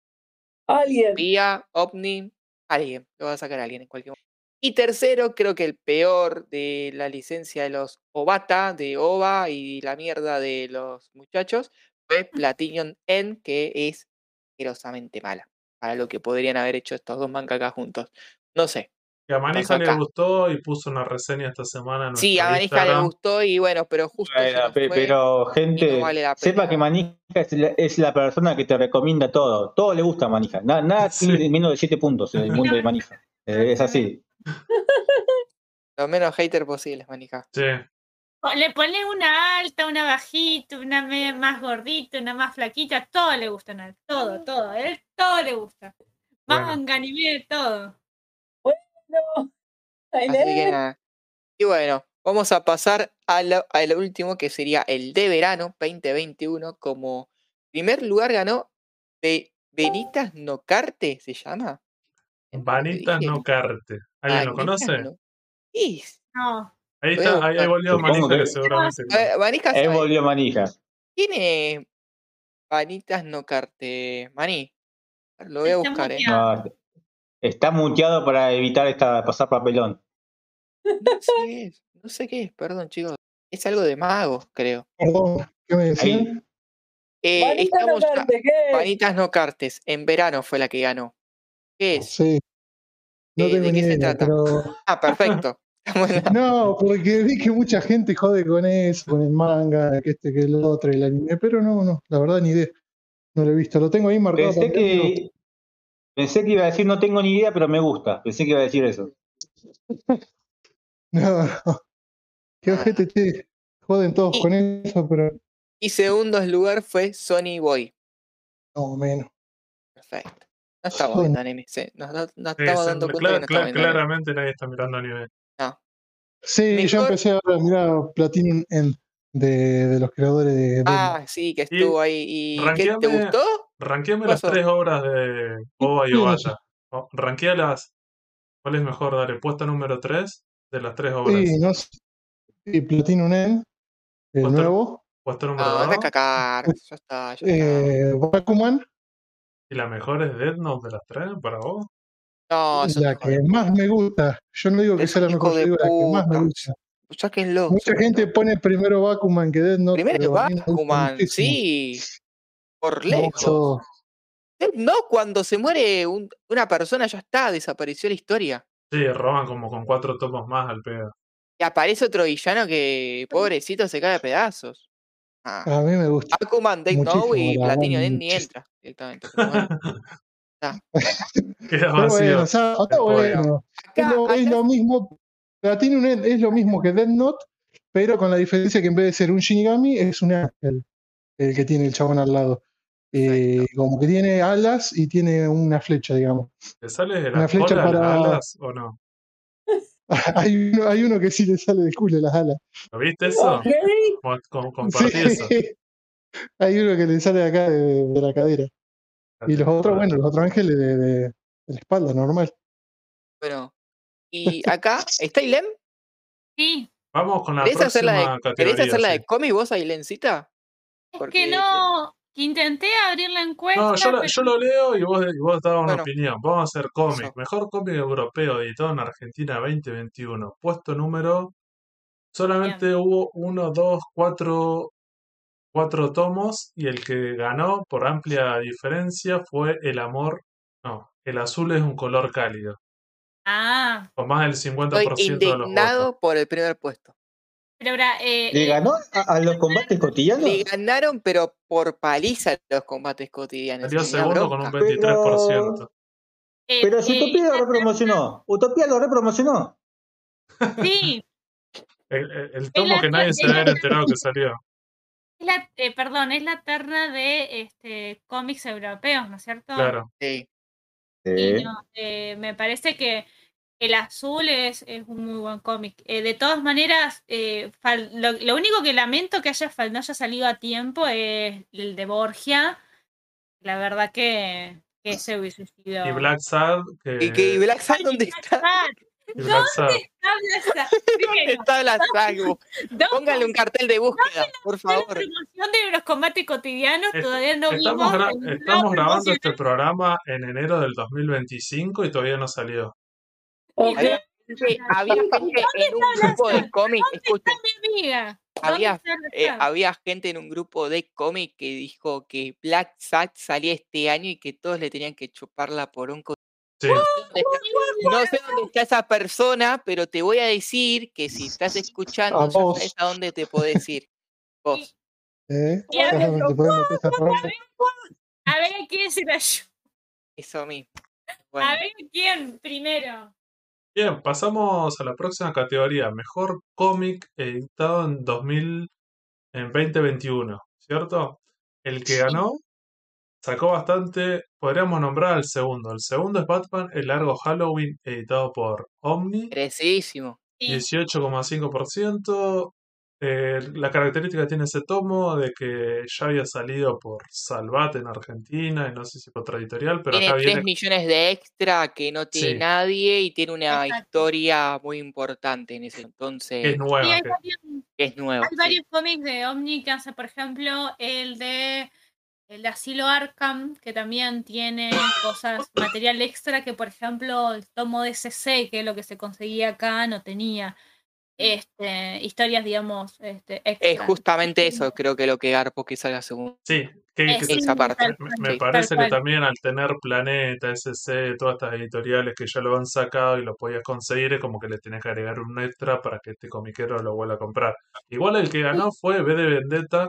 Alguien. Vía, OVNI, alguien. Lo va a sacar alguien en cualquier momento. Y tercero, creo que el peor de la licencia de los Obata, de OVA y la mierda de los muchachos, fue Platinum N, que es asquerosamente mala. Para lo que podrían haber hecho estos dos mangakas juntos. No sé. Que a Manija le gustó y puso una reseña esta semana en Sí, a Manija le gustó y bueno, pero justo Bueno, pe- fue. pero gente, no vale la sepa que Manija es la, es la persona que te recomienda todo. Todo le gusta a Manija. Na- Nada Sí. tiene menos de 7 puntos en el mundo de Manija. Eh, es así. Lo menos hater posible, Manija. Sí. Le pones una alta, una bajita, una más gordita, una más flaquita, todo le gusta a él, todo, todo, a él todo le gusta. Bueno. Manga, anime, todo. No. Ay, Así que nene. nada. Y bueno, vamos a pasar a lo, a lo último que sería el de verano 2021. Como primer lugar ganó Be- Benitas Nocarte, ¿se llama? Vanitas dije? no carte. ¿Alguien lo conoce? No-. Ahí está, ahí, ahí volvió Manija que seguramente. A ver, Manija Él sabe. volvió Manija. ¿Quién es Vanitas Nocarte? Maní. Lo voy a buscar, ¿eh? No, está muteado para evitar esta pasar papelón. No sé qué es, no sé qué es, perdón, chicos. Es algo de magos, creo. Perdón, ¿qué me decían? Eh, estamos ya- Nocarte, ¿qué es? Vanitas no cartes, en verano fue la que ganó. ¿Qué es? Sí. No Eh, tengo ¿de ni qué se idea, trata? pero. Ah, perfecto. No, porque vi que mucha gente jode con eso, con el manga, que este, que el otro, el anime, pero no, no, la verdad ni idea. No lo he visto, lo tengo ahí marcado. Pensé que, pensé que iba a decir no tengo ni idea, pero me gusta. Pensé que iba a decir eso. No, no. Qué Ah. ojete, che. Joden todos Y- con eso, pero Y segundo lugar fue Sony Boy. no menos. Perfecto. No estamos viendo anime, sí. Nos Sí, estamos sí, dando cuenta que no claramente nadie está mirando anime. Sí, yo Mejor- empecé a mirar Platinum End de, de los creadores de. Ah, sí, que estuvo ahí. ¿Y qué te gustó? Ranqueame ¿Qué las tres obras de Oba y Sí, Obata. O- Ranquealas. ¿Cuál es mejor? Dale, puesta número 3 de las tres obras. Sí, no sé. Y Platinum End, el Otro. nuevo. Puesta número No, anda a 2. cacar. Ya está, ya está. Eh, Bakuman, ¿Y la mejor es Death Note de las tres para vos? No, eso la es que más me gusta. Yo no digo que Es sea la mejor, de digo la que más me gusta. Sáquenlo. Mucha gente pone primero Bakuman que Death Note. Primero Bakuman, sí. Por No, lejos. No, cuando se muere un- una persona ya está, desapareció la historia. Sí, roban como con cuatro tomos más al pedo. Y aparece otro villano que, pobrecito, se cae a pedazos. Ah. a mí me gusta. Death muchísimo, Note y verdad, End ni entra directamente. bueno. Queda vacío. bueno, o sea, está bueno. Es Acá- lo, es acá- lo mismo. Platinum End es lo mismo que Death Note, pero con la diferencia que en vez de ser un Shinigami, es un ángel el que tiene el chabón al lado. Eh, como que tiene alas y tiene una flecha, digamos. ¿Te sale de Una la flecha cola las para- alas o no? hay, uno, hay uno que sí le sale del culo las alas. ¿Lo viste eso? Ok. Como- como- Compartí Sí. eso. hay uno que le sale de acá de, de la cadera. Y los otros, bueno, los otros ángeles de, de- de la espalda, normal. Bueno. Y acá, ¿está Ilem? Sí, Vamos con la ¿Querés hacer próxima la de, categoría. ¿querés hacer la sí. de cómic vos, Ailencita? es Porque- que no. Que Intenté abrir la encuesta. No, yo, pero yo lo leo y vos, y vos das una Bueno. opinión. Vamos a hacer cómic. Eso. Mejor cómic europeo editado en Argentina 2021. Puesto número. Solamente hubo uno, dos, cuatro, cuatro tomos y el que ganó por amplia diferencia fue El Amor. No, el azul es un color cálido. Ah. Con más del 50% Estoy de los indignado votos. por el primer puesto. Pero ahora, eh, ¿Le eh, ganó a, a los combates cotidianos? Le ganaron, pero por paliza los combates cotidianos. Salió segundo con un bronca. 23%. eh, Pero si eh, Utopía lo repromocionó. Utopía lo repromocionó. Sí, El, tomo la- que nadie se había enterado que salió. es la, eh, perdón, es la terna de este, cómics europeos, ¿no es cierto? Claro. Sí. Y no, eh, me parece que el azul es, es un muy buen cómic. Eh, de todas maneras, eh, fal- lo, lo único que lamento que haya, no haya salido a tiempo es el de Borgia. La verdad que, que ese hubiese sido. Y Black Sad, que. ¿Y, que, y Black Sad dónde Black está? Sad. ¿Dónde está Black Sad? ¿Dónde Primero, está Black Sad? ¿dónde Póngale un cartel de búsqueda, por está la favor. promoción de los combates cotidianos? Todavía no Estamos, vimos. gra- estamos grabando este programa en enero del 2025 y todavía no salió. Había gente, había gente en un grupo de cómic, ¿Dónde escucha, está mi amiga? ¿Dónde había, está Black eh, había gente en un grupo de cómic que dijo que Black Sad salía este año y que todos le tenían que chupar la poronco. Sí. No sé dónde está esa persona, pero te voy a decir que si estás escuchando, A ya vos. sabes a dónde te podés ir. Vos. ¿Eh? Y a ¿Sabes ver? A quién se la ayuda. Eso mismo. Bueno, A ver quién primero. Bien, pasamos a la próxima categoría. Mejor cómic editado en 2000, en 2021, ¿cierto? El que ganó sacó bastante. Podríamos nombrar al segundo. El segundo es Batman, el largo Halloween, editado por Omni. merecidísimo. Sí. 18,5%. Eh, la característica que tiene ese tomo de que ya había salido por Salvat en Argentina, y no sé si por otra editorial, pero Tiene acá 3 viene. millones de extra que no tiene Sí. nadie y tiene una Exacto. historia muy importante en ese entonces, es nueva. Sí, hay que- varios, que es nuevo. hay sí. varios cómics de Omni que hace, por ejemplo, el de el de Asilo Arkham, que también tiene cosas, material extra que, por ejemplo, el tomo de CC, que es lo que se conseguía acá, no tenía. Este, historias, digamos, este, Es extra. justamente eso, creo que lo que Garpo que salga segundo. Sí, que, Eh, que sí, esa parte. me, cual, me sí, parece que cual. también al tener Planeta, SC, todas estas editoriales que ya lo han sacado y lo podías conseguir, es como que le tenés que agregar un extra para que este comiquero lo vuelva a comprar. Igual el que ganó fue B de Vendetta,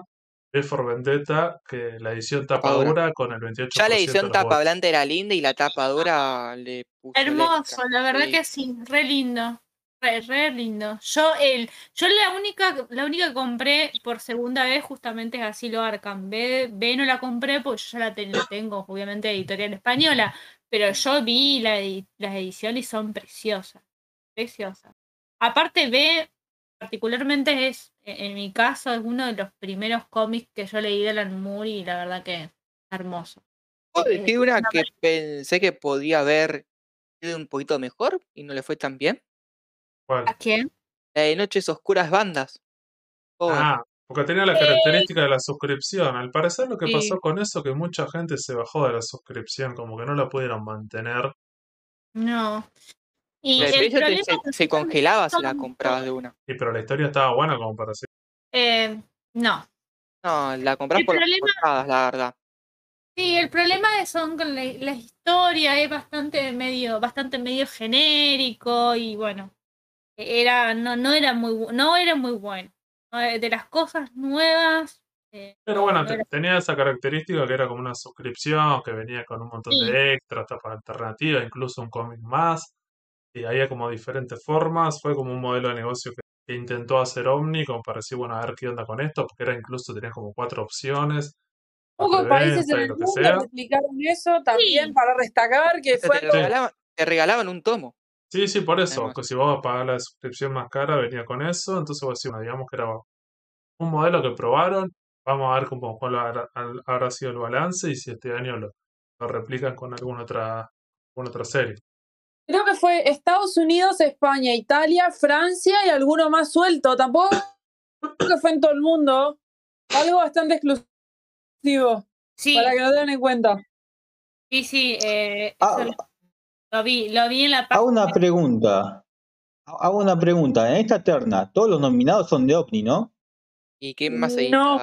B for Vendetta, que la edición tapa dura. dura con el 28% Ya la edición tapa blanda era linda y la tapa dura le puso Hermoso, la verdad Sí. que sí, re lindo. Re, re lindo. Yo el, yo la única, la única que compré por segunda vez justamente es Asilo Arkham. B, B no la compré porque yo ya la, te- la tengo, obviamente, editorial española, pero yo vi la, las ediciones y son preciosas. Preciosas. Aparte, B, particularmente es, e- en mi caso, es uno de los primeros cómics que yo leí de Alan Moore y la verdad que hermoso. ¿Puedo Eh, una una que pensé que podía haber sido un poquito mejor y no le fue tan bien? ¿Cuál? ¿A quién? La de Noches Oscuras Bandas. Ah, porque tenía la característica de la suscripción. Al parecer lo que Sí. pasó con eso que mucha gente se bajó de la suscripción, como que no la pudieron mantener. No. Y el te- problema se, se congelaba si la comprabas de una. Y pero la historia estaba buena como para decir. Eh, no. No, la compras El por las problema- portadas, la verdad. Sí, el problema es son con la, la historia, es bastante medio, bastante medio genérico y bueno, era, no, no era muy no era muy bueno. No, eh, De las cosas nuevas. eh, Pero no, bueno, no te- era- tenía esa característica que era como una suscripción, que venía con un montón Sí. de extras, tapas alternativas, incluso un cómic más. Y había como diferentes formas. Fue como un modelo de negocio que, intentó hacer Omni, como para decir, bueno, a ver qué onda con esto, porque era incluso, tenía como cuatro opciones. Pocos países en el mundo sea. replicaron eso también Sí. para destacar que Te fue regalaban, te regalaban un tomo. Sí, sí, por eso, Además. que si vos pagás la suscripción más cara, venía con eso, entonces vos decís, bueno, digamos que era un modelo que probaron, vamos a ver cómo cuál habrá, sido el balance y si este año lo, lo replican con alguna otra, alguna otra serie. Creo que fue Estados Unidos, España, Italia, Francia y alguno más suelto. Tampoco que fue en todo el mundo. Algo bastante exclusivo Sí, para que lo tengan en cuenta. sí, sí, eh, Ah, lo, vi, lo vi en la Hago página. una pregunta. Hago una pregunta. En esta terna, todos los nominados son de OVNI, ¿no? ¿Y quién más se No.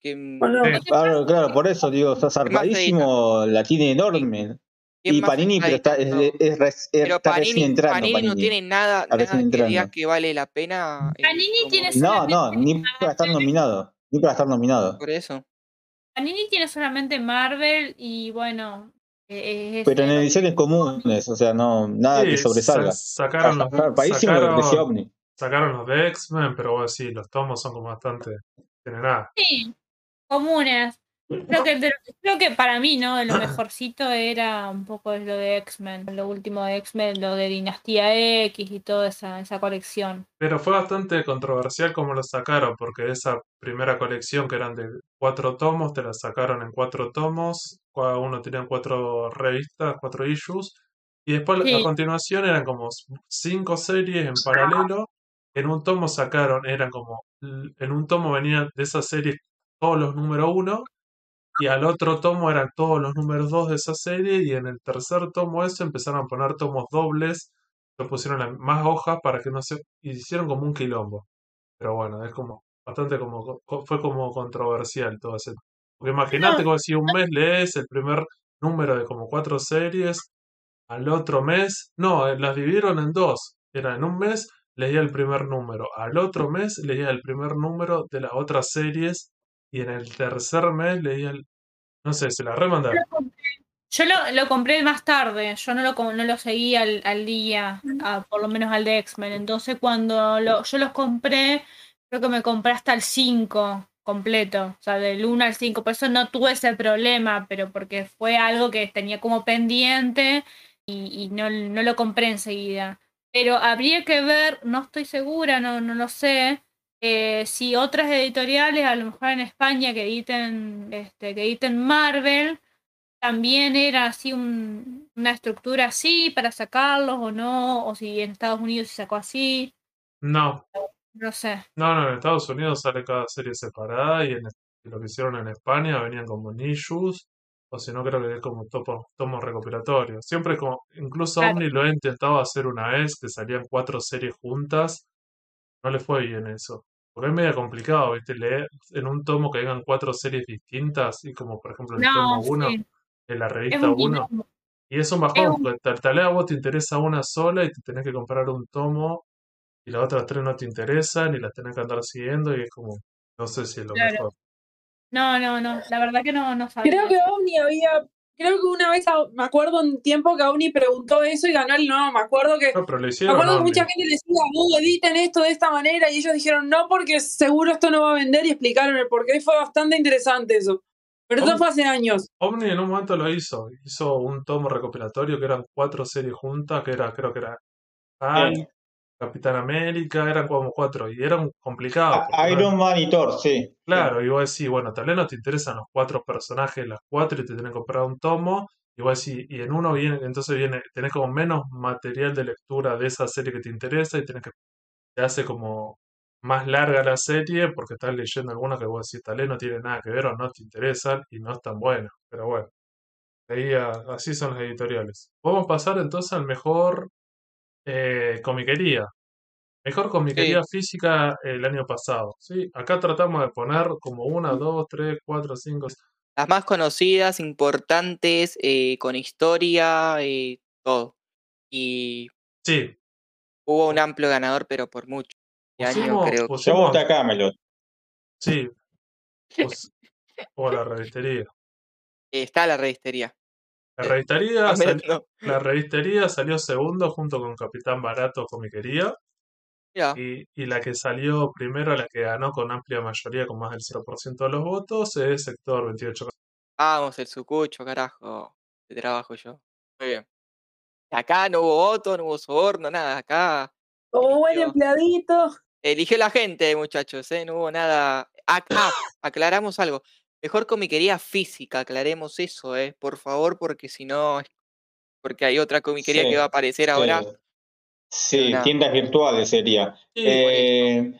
quién- Bueno, Claro, claro, por eso digo, está ¿Qué más se zarpadísimo, la tiene enorme. Y Panini, pero está, es, pero Panini, Panini, no tiene nada, nada que diga que vale la pena. Eh, Panini tiene No, no, ni para estar nominado. Ni para estar nominado. Por eso. Panini tiene solamente Marvel y bueno. Eh, pero en ediciones comunes, o sea, no nada que sobresalga. Sacaron los, sacaron, sacaron los de X-Men, pero bueno, sí, los tomos son como bastante. Nada. Sí, comunes. Creo que, creo que para mí, ¿no? Lo mejorcito era un poco lo de X-Men, lo último de X-Men, lo de Dinastía X y toda esa, esa colección. Pero fue bastante controversial como lo sacaron, porque esa primera colección que eran de cuatro tomos, te la sacaron en cuatro tomos, cada uno tenía cuatro revistas, cuatro issues, y después a continuación eran como cinco series en paralelo. En un tomo sacaron, eran como, en un tomo venían de esa serie todos los número uno, y al otro tomo eran todos los números 2 de esa serie y en el tercer tomo eso empezaron a poner tomos dobles, lo pusieron más hojas para que no se... y hicieron como un quilombo. Pero bueno, es como bastante como... fue como controversial todo ese... Porque imagínate como si un mes lees el primer número de como cuatro series, al otro mes, no, eh, las dividieron en dos. Era en un mes leía el primer número, al otro mes leía el primer número de las otras series y en el tercer mes leía el... No sé, se la remandaron. Yo lo, lo, compré más tarde, yo no lo, no lo seguí al, al día, por lo menos al de X-Men. Entonces cuando lo, yo los compré, creo que me compré hasta el 5 completo, o sea, del 1 al 5. Por eso no tuve ese problema, pero porque fue algo que tenía como pendiente y, y no, no, lo compré enseguida. Pero habría que ver, no estoy segura, no, no lo sé, eh, si otras editoriales, a lo mejor en España, que editen, este, que editen Marvel, también era así una estructura así para sacarlos o no, o si en Estados Unidos se sacó así. No. No sé. No, no, en Estados Unidos sale cada serie separada y en lo que hicieron en España venían como issues, o si no creo que es como tomos recopilatorios. Siempre como, incluso Omni lo he intentado hacer una vez, que salían cuatro series juntas, no le fue bien eso. Porque es medio complicado, ¿viste? Leer en un tomo que vengan cuatro series distintas, y como por ejemplo el tomo 1, de la revista 1. Y es un bajón, porque tal, vez a vos te interesa una sola y te tenés que comprar un tomo, y las otras tres no te interesan, y las tenés que andar siguiendo, y es como, no sé si es lo mejor. No, no, no, la verdad que no, no sabía. Creo que Omni había creo que una vez, me acuerdo un tiempo que Auni preguntó eso y ganó el no, me acuerdo que, no, pero me acuerdo que mucha gente decía, no, editen esto de esta manera y ellos dijeron no porque seguro esto no va a vender y explicaron el porqué y fue bastante interesante eso. Pero eso fue hace años. Omni en un momento lo hizo, hizo un tomo recopilatorio que eran cuatro series juntas, que era, creo que era Capitán América, eran como cuatro y eran complicados. Iron Man y Thor, sí. Claro, y vos decís, bueno, tal vez no te interesan los cuatro personajes, las cuatro, y te tienen que comprar un tomo, y vos decís, y en uno viene, entonces viene, tenés como menos material de lectura de esa serie que te interesa y tenés que, te hace como más larga la serie porque estás leyendo alguna que vos decís, tal vez no tiene nada que ver o no te interesan y no es tan buena, pero bueno. Ahí, así son las editoriales. Vamos a pasar entonces al mejor eh, comiquería. Mejor comiquería física el año pasado. ¿sí? Acá tratamos de poner como una, dos, tres, cuatro, cinco. Las más conocidas, importantes, eh, con historia, y eh, todo. Y sí. hubo un amplio ganador, pero por mucho. Este año, creo. Pusimos, Sí. o la revistería. Está la revistería. La revistería, salió, la revistería salió segundo junto con Capitán Barato Comiquería. Y, y, la que salió primero, la que ganó con amplia mayoría, con más del 0% de los votos, es Sector 28. Vamos, el sucucho, carajo. De trabajo yo. Muy bien. Acá no hubo voto, no hubo soborno, nada. Acá. Como buen empleadito. Eligió la gente, muchachos, ¿eh? No hubo nada. Acá, aclaramos algo. Mejor comiquería física, aclaremos eso, ¿eh? Por favor, porque si no, porque hay otra comiquería que va a aparecer ahora. Sí, tiendas virtuales sería. Eh,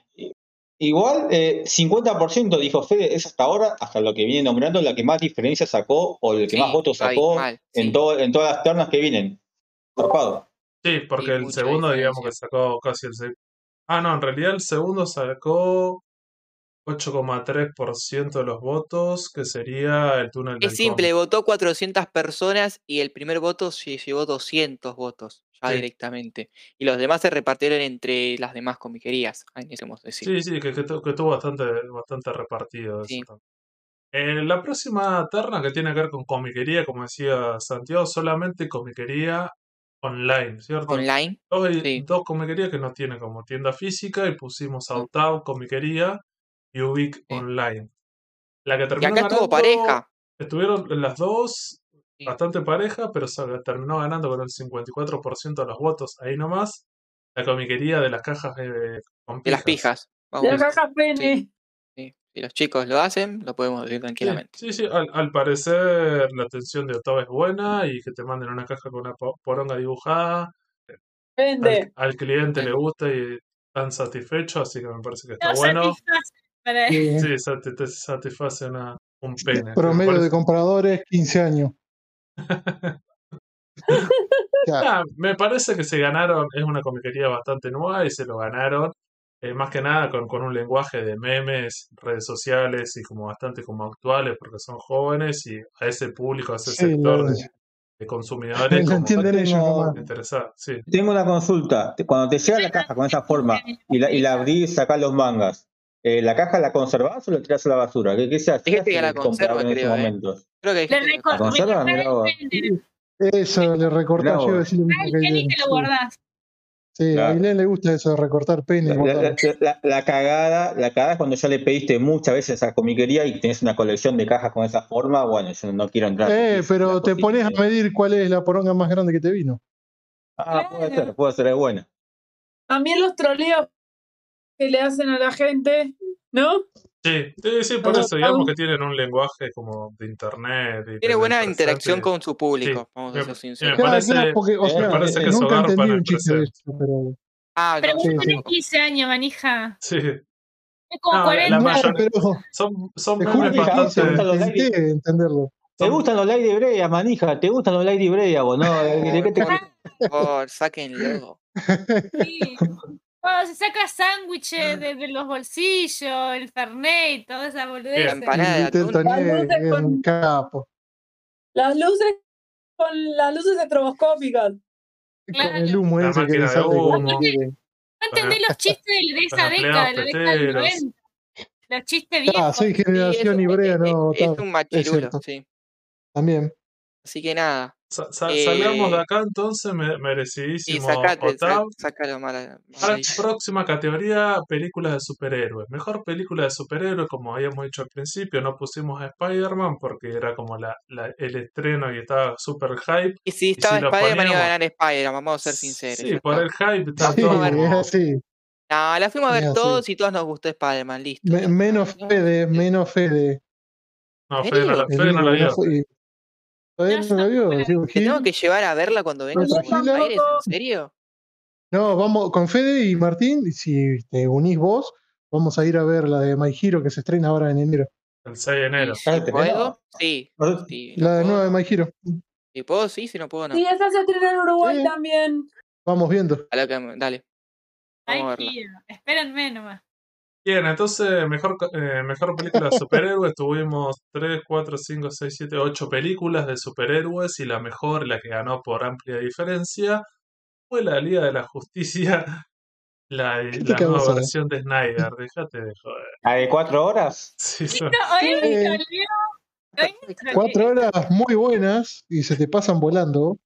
igual, eh, 50% dijo Fede, es hasta ahora, hasta lo que viene nombrando, la que más diferencia sacó o el que más votos sacó en, todo, en todas las ternas que vienen. Sí, porque el segundo, digamos que sacó casi el. Ah, no, en realidad el segundo sacó 8,3% de los votos, que sería el túnel Es simple, votó 400 personas y el primer voto se llevó 200 votos ya directamente. Y los demás se repartieron entre las demás comiquerías, decir. Sí, sí, que, que, estuvo bastante, bastante repartido. En la próxima terna que tiene que ver con comiquería, como decía Santiago, solamente comiquería online, ¿cierto? Online. Dos, dos comiquerías que no tienen como tienda física y pusimos Outau, comiquería y Ubic online. La que terminó y acá estuvo pareja. Estuvieron las dos bastante pareja, pero se terminó ganando con el 54% de los votos. Ahí nomás, la comiquería de las cajas de, de las pijas. de las cajas pene. Si los chicos lo hacen, lo podemos decir tranquilamente. Sí, sí, Al, parecer la atención de Otto es buena y que te manden una caja con una poronga dibujada. Vende. Al, cliente le gusta y están satisfechos, así que me parece que está bueno. Sí, te, satisface una, un pene. Promedio de compradores, 15 años. Ah, me parece que se ganaron, es una comiquería bastante nueva y se lo ganaron eh, más que nada con, con, un lenguaje de memes, redes sociales y como bastante como actuales porque son jóvenes y a ese público, a ese sector de, consumidores como entienden ellos Sí. Tengo una consulta. Cuando te llega la caja con esa forma y la, y la abrís, sacás los mangas, eh, ¿la caja la conservás o la tirás a la basura? ¿Qué, qué se hace? Fíjate que la conserva, creo. Eh. Momentos? Creo que ¿La conserva? Eso, le recortás yo decirle que te lo guardás. Sí, a Ailén le gusta eso de recortar pene. La, cagada, la cagada es cuando ya le pediste muchas veces a comiquería y tenés una colección de cajas con esa forma, bueno, yo no quiero entrar. Eh, pero te pones a medir cuál es la poronga más grande que te vino. Ah, puede ser, puede ser, es buena. También los troleos que le hacen a la gente, ¿no? Sí, sí, por eso digamos que tienen un lenguaje como de internet. Tiene buena interacción con su público, vamos a ser sinceros. Me parece, me parece que nunca entendí un chiste de esto, pero... Ah, pero vos tenés 15 años, manija. Sí. Es como 40. son son memes bastante... entenderlo. ¿Te gustan los de Brea, manija? ¿Te gustan los de Brea, vos? ¿No? ¿De qué te... Por favor, sáquenlo. Sí. Cuando se saca sándwiches de, los bolsillos, el fernet, toda esa boludez. La empanada de con, capo. Las luces con las luces estroboscópicas. Con el humo ese que sale. No entendés los chistes de esa década, de la década del 90. Los chistes viejos. Ah, soy generación sí, ibrea, no. Es, es un machirulo, sí. También. Así que nada, salgamos de eh, acá entonces, merecidísimo. Y sacate, sacalo mala, próxima categoría, películas de superhéroes. Mejor película de superhéroes, como habíamos dicho al principio, no pusimos a Spider-Man porque era como la, el estreno y estaba super hype. Y si estaba Spider-Man iba a ganar Spider-Man, vamos a ser sinceros. Sí, por el hype está todo. Sí. No, la fuimos a ver todos y todos nos gustó Spider-Man, listo. menos Fede, menos Fede. No, Fede no, la, Fede no la vio. ¿Te tengo que llevar a verla cuando venga a ¿En serio? No, vamos con Fede y Martín, si te unís vos, vamos a ir a ver la de My Hero que se estrena ahora en enero. El 6 de enero. ¿Puedo? Sí. sí la de nueva de My Hero. Si puedo, sí, si no puedo, no. Sí, esa se estrena en Uruguay también. Vamos viendo. Dale. Vamos Espérenme nomás. Bien, entonces, mejor, eh, mejor película de superhéroes. Tuvimos 3, 4, 5, 6, 7, 8 películas de superhéroes y la mejor, la que ganó por amplia diferencia, fue la Liga de la Justicia, la, la nueva versión de Snyder. Déjate de joder. ¿La de 4 horas? Sí, son... Cuatro horas muy buenas y se te pasan volando.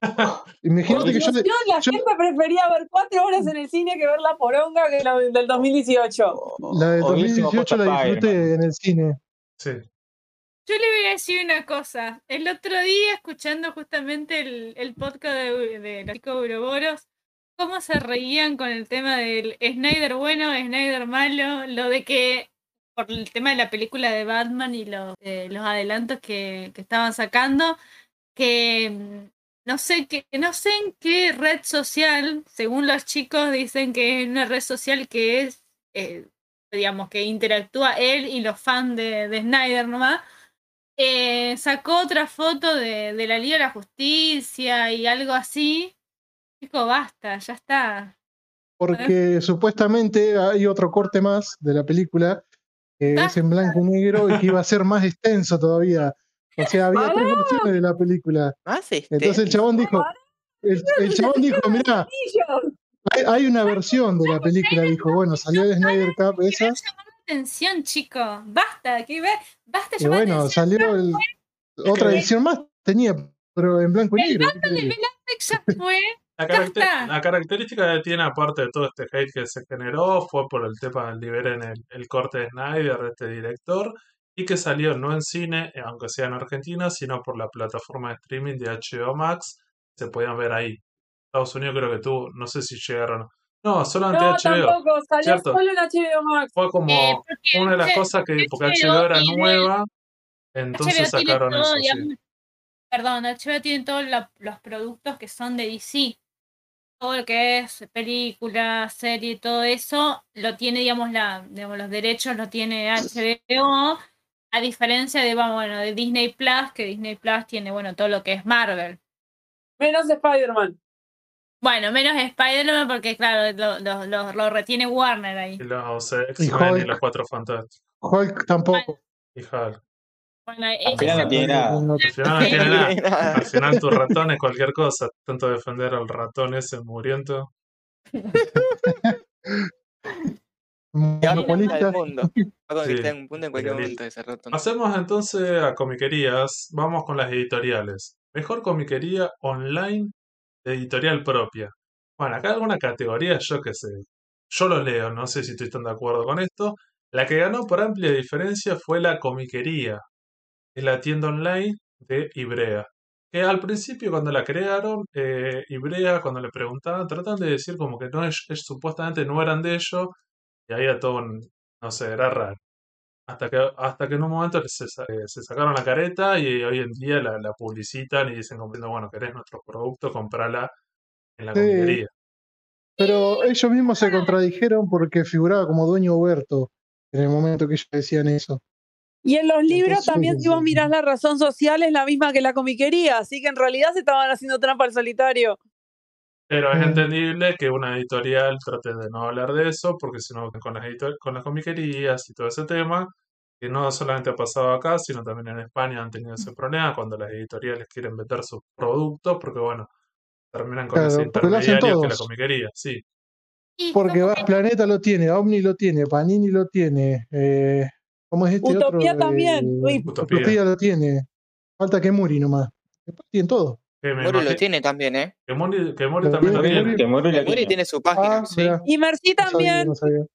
Imagínate que yo, La gente prefería ver cuatro horas en el cine que ver la poronga que la del 2018. La del 2018 la disfruté en el cine. Sí. Yo le voy a decir una cosa. El otro día, escuchando justamente el, el podcast de, de los chicos Uroboros, cómo se reían con el tema del Snyder bueno, Snyder malo, lo de que por el tema de la película de Batman y los, eh, los adelantos que, que, estaban sacando, que mm, no sé, que, no sé en qué red social, según los chicos dicen que es una red social que es, eh, digamos, que interactúa él y los fans de, de Snyder nomás. Eh, sacó otra foto de, de, la Liga de la Justicia y algo así. Chico, basta, ya está. Porque supuestamente hay otro corte más de la película que es en blanco y negro y que iba a ser más extenso todavía. O sea, había tres versiones de la película. Entonces el chabón dijo, el, chabón dijo, mira, hay, una versión de la película, dijo, bueno, salió de Snyder Cup esa. atención, chico, basta, que basta Y bueno, salió otra edición más, tenía, pero en blanco y negro. La, característica que tiene, aparte de todo este hate que se generó, fue por el tema del liberen el, el corte de Snyder de este director y que salió no en cine, aunque sea en Argentina, sino por la plataforma de streaming de HBO Max. Se podían ver ahí. Estados Unidos creo que tú, no sé si llegaron. No, solamente no, HBO. tampoco, salió solo en HBO Max. Fue como eh, una de las cosas que, porque HBO, era nueva, entonces sacaron eso. Perdón, HBO tiene todos los productos que son de DC todo lo que es película, serie, todo eso, lo tiene, digamos, la, digamos, los derechos lo tiene HBO, a diferencia de, bueno, de Disney Plus, que Disney Plus tiene, bueno, todo lo que es Marvel. Menos Spider-Man. Bueno, menos Spider-Man porque, claro, lo, lo, lo, retiene Warner ahí. Y los X-Men y, los Cuatro Fantásticos. Hulk tampoco. Y Hulk. Bueno, al final no tiene nada. Al final no tiene nada. Al final tu ratón es cualquier cosa. Tanto defender al ratón ese muriento. Hacemos entonces a comiquerías. Vamos con las editoriales. Mejor comiquería online de editorial propia. Bueno, acá alguna categoría, yo qué sé. Yo lo leo, no sé si estoy tan de acuerdo con esto. La que ganó por amplia diferencia fue la comiquería, es la tienda online de Ibrea. Que al principio cuando la crearon, eh, Ibrea cuando le preguntaban, trataban de decir como que no es, supuestamente no eran de ellos, y ahí a todo, no sé, era raro. Hasta que, hasta que en un momento se, se sacaron la careta y hoy en día la, la publicitan y dicen bueno, querés nuestro producto, comprala en la sí, Pero ellos mismos se contradijeron porque figuraba como dueño Huerto en el momento que ellos decían eso. Y en los libros también, si vos mirás la razón social, es la misma que la comiquería, así que en realidad se estaban haciendo trampa al solitario. Pero es entendible que una editorial trate de no hablar de eso, porque si no, con las, con las comiquerías y todo ese tema, que no solamente ha pasado acá, sino también en España han tenido ese problema cuando las editoriales quieren vender sus productos, porque bueno, terminan con ese intermediario que la comiquería, sí. Porque Planeta lo tiene, Omni lo tiene, Panini lo tiene, eh, ¿Cómo es este Utopía también. Utopía. lo tiene. Falta que Muri nomás. Después tienen todo. Muri lo tiene también, ¿eh? Que Muri, que Muri también lo tiene. Que Muri, tiene su página, ah, sí. Y Merci también. No sabía,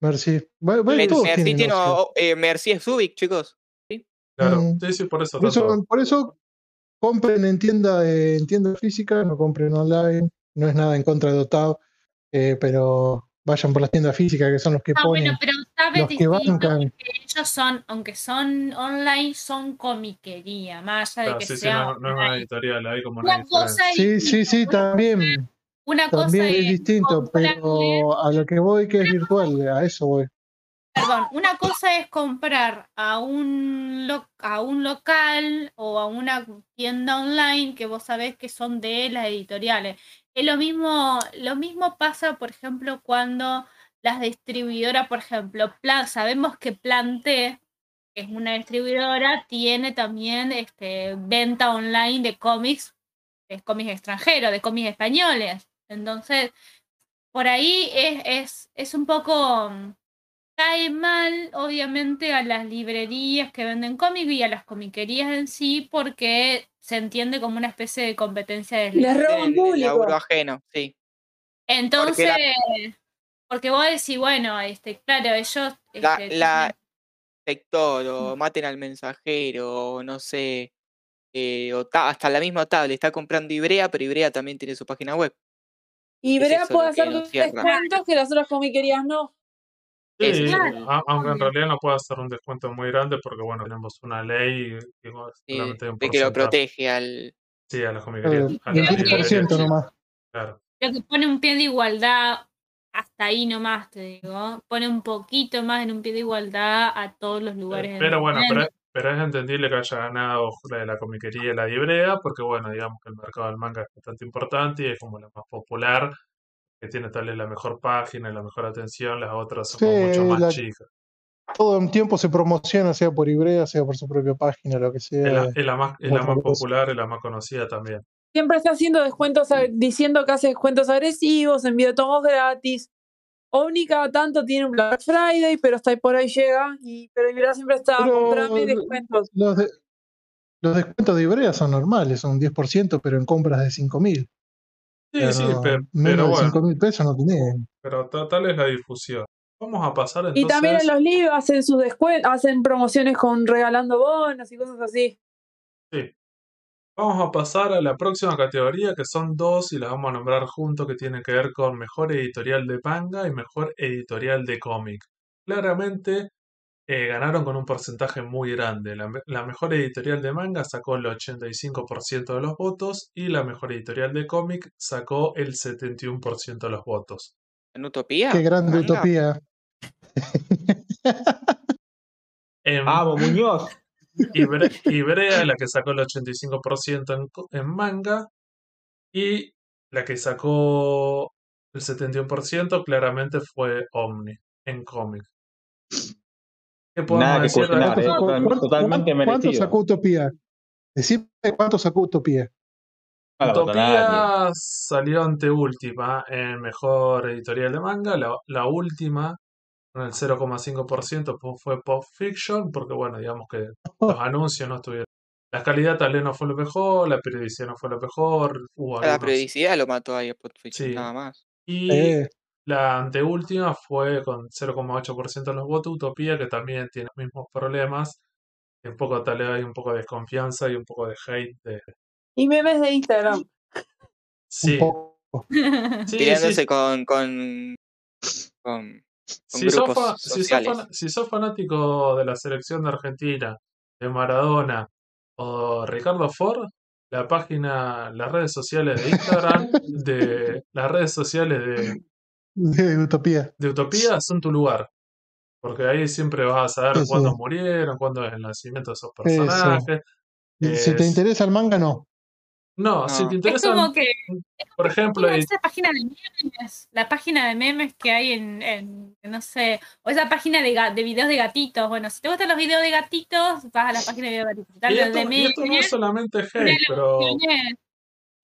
Merci. Merci, tiene, eh, Merci es Subic, chicos. ¿Sí? Claro, mm. sí, sí, por eso. Por eso, por eso compren en tienda, en tienda física, no compren online. No es nada en contra de Otao, eh, pero vayan por las tiendas físicas que son los que ah, ponen. Bueno, pero sabes los que bancan. ellos son, aunque son online, son comiquería, más allá de que sí, sea. Sí, no, no, es una editorial, hay como una, cosa Sí, sí, sí, también. Una también cosa es, distinto, pero a lo que voy que es virtual, a eso voy. Perdón, una cosa es comprar a un, a un local o a una tienda online que vos sabés que son de las editoriales lo mismo, lo mismo pasa, por ejemplo, cuando las distribuidoras, por ejemplo, plan, sabemos que Plante, que es una distribuidora, tiene también este, venta online de cómics, de cómics extranjeros, de cómics españoles. Entonces, por ahí es, es, es un poco cae mal, obviamente, a las librerías que venden cómics y a las comiquerías en sí, porque se entiende como una especie de competencia de Les roban público. ajeno, sí. Entonces, porque, vos decís, bueno, este, claro, ellos. La, este, la sector, o maten al mensajero, o no sé. Eh, o hasta la misma tablet está comprando Ibrea, pero Ibrea también tiene su página web. Ibrea puede hacer descuentos que las otras comiquerías no. Sí, aunque en realidad no puede hacer un descuento muy grande porque, bueno, tenemos una ley que, que lo protege al... Sí, a las comiquerías. El 10% nomás. Claro. Lo que pone un pie de igualdad hasta ahí nomás, te digo. Pone un poquito más en un pie de igualdad a todos los lugares. Pero bueno, pero, pero, es entendible que haya ganado la de la comiquería y la librea, porque bueno, digamos que el mercado del manga es bastante importante y es como la más popular que tiene tal vez la mejor página y la mejor atención, las otras son mucho más chicas. todo el tiempo se promociona, sea por Ibrea, sea por su propia página, lo que sea. Es la, más, es la más popular, es la más conocida también. Siempre está haciendo descuentos, diciendo que hace descuentos agresivos, envía tomos gratis. Omni cada tanto tiene un Black Friday, pero hasta ahí por ahí llega. Y, pero Ibrea siempre está comprando descuentos. Los, los descuentos de Ibrea son normales, son un 10%, pero en compras de 5.000. Sí, sí, pero, pero bueno. 5 mil pesos no tiene. Pero tal es la difusión. Vamos a pasar entonces. Y también en los libros hacen sus descuentos, hacen promociones con regalando bonos y cosas así. Sí. Vamos a pasar a la próxima categoría, que son dos y las vamos a nombrar juntos, que tienen que ver con mejor editorial de manga y mejor editorial de cómic. Claramente eh, ganaron con un porcentaje muy grande. La, mejor editorial de manga sacó el 85% de los votos y la mejor editorial de cómic sacó el 71% de los votos. ¿En Utopía? Qué grande Utopía. ¡Vamos, Muñoz! Ibrea, la que sacó el 85% en, en manga y la que sacó el 71% claramente fue Omni en cómic. Nada que cuestionar, totalmente merecido. ¿Cuánto sacó Utopía? Decime cuánto sacó Utopía. Utopía salió ante última en mejor editorial de manga. La, última, con el 0,5%, fue Pop Fiction, porque bueno, digamos que los anuncios no estuvieron. La calidad tal vez no fue lo mejor, la periodicidad no fue lo mejor. la periodicidad lo mató ahí a Pop Fiction, nada más. Y eh. La anteúltima fue con 0,8% de los votos Utopía, que también tiene los mismos problemas. un poco tal vez hay un poco de desconfianza y un poco de hate. De... Y memes de Instagram. Sí. sí Tirándose Con, con, con, si, sos si, sos fanático de la selección de Argentina, de Maradona o Ricardo Ford, la página, las redes sociales de Instagram, de las redes sociales de de Utopía. De Utopía son tu lugar. Porque ahí siempre vas a saber cuándo murieron, cuándo es el nacimiento de esos personajes. Si te interesa el manga, no. No, si te interesa. Es como que. Por ejemplo. Esa página de memes, la página de memes que hay en, no sé, o esa página de, de videos de gatitos. Bueno, si te gustan los videos de gatitos, vas a la página de videos de gatitos. Y esto, y esto no es solamente hate, pero.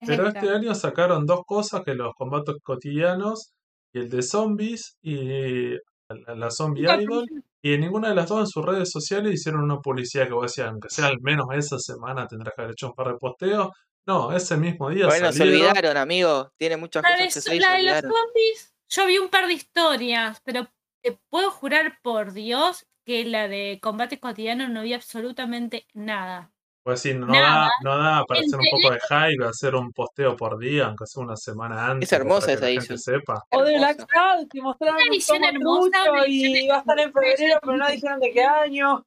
Pero este año sacaron dos cosas que los combates cotidianos y el de zombies y la, zombie idol. Y en ninguna de las dos en sus redes sociales hicieron una publicidad que vos decías, aunque sea al menos esa semana tendrás que haber hecho un par de posteos. No, ese mismo día. Bueno, se olvidaron, amigo. Tiene muchas cosas que se La de los zombies, yo vi un par de historias, pero te puedo jurar por Dios que la de combate cotidiano no vi absolutamente nada. Pues sí, no da, no da para hacer un poco de hype, hacer un posteo por día, aunque sea una semana antes. Es hermosa esa edición. Sepa. O de Black Cloud, que mostraron una edición hermosa, y va a estar en febrero, pero no dijeron de qué año.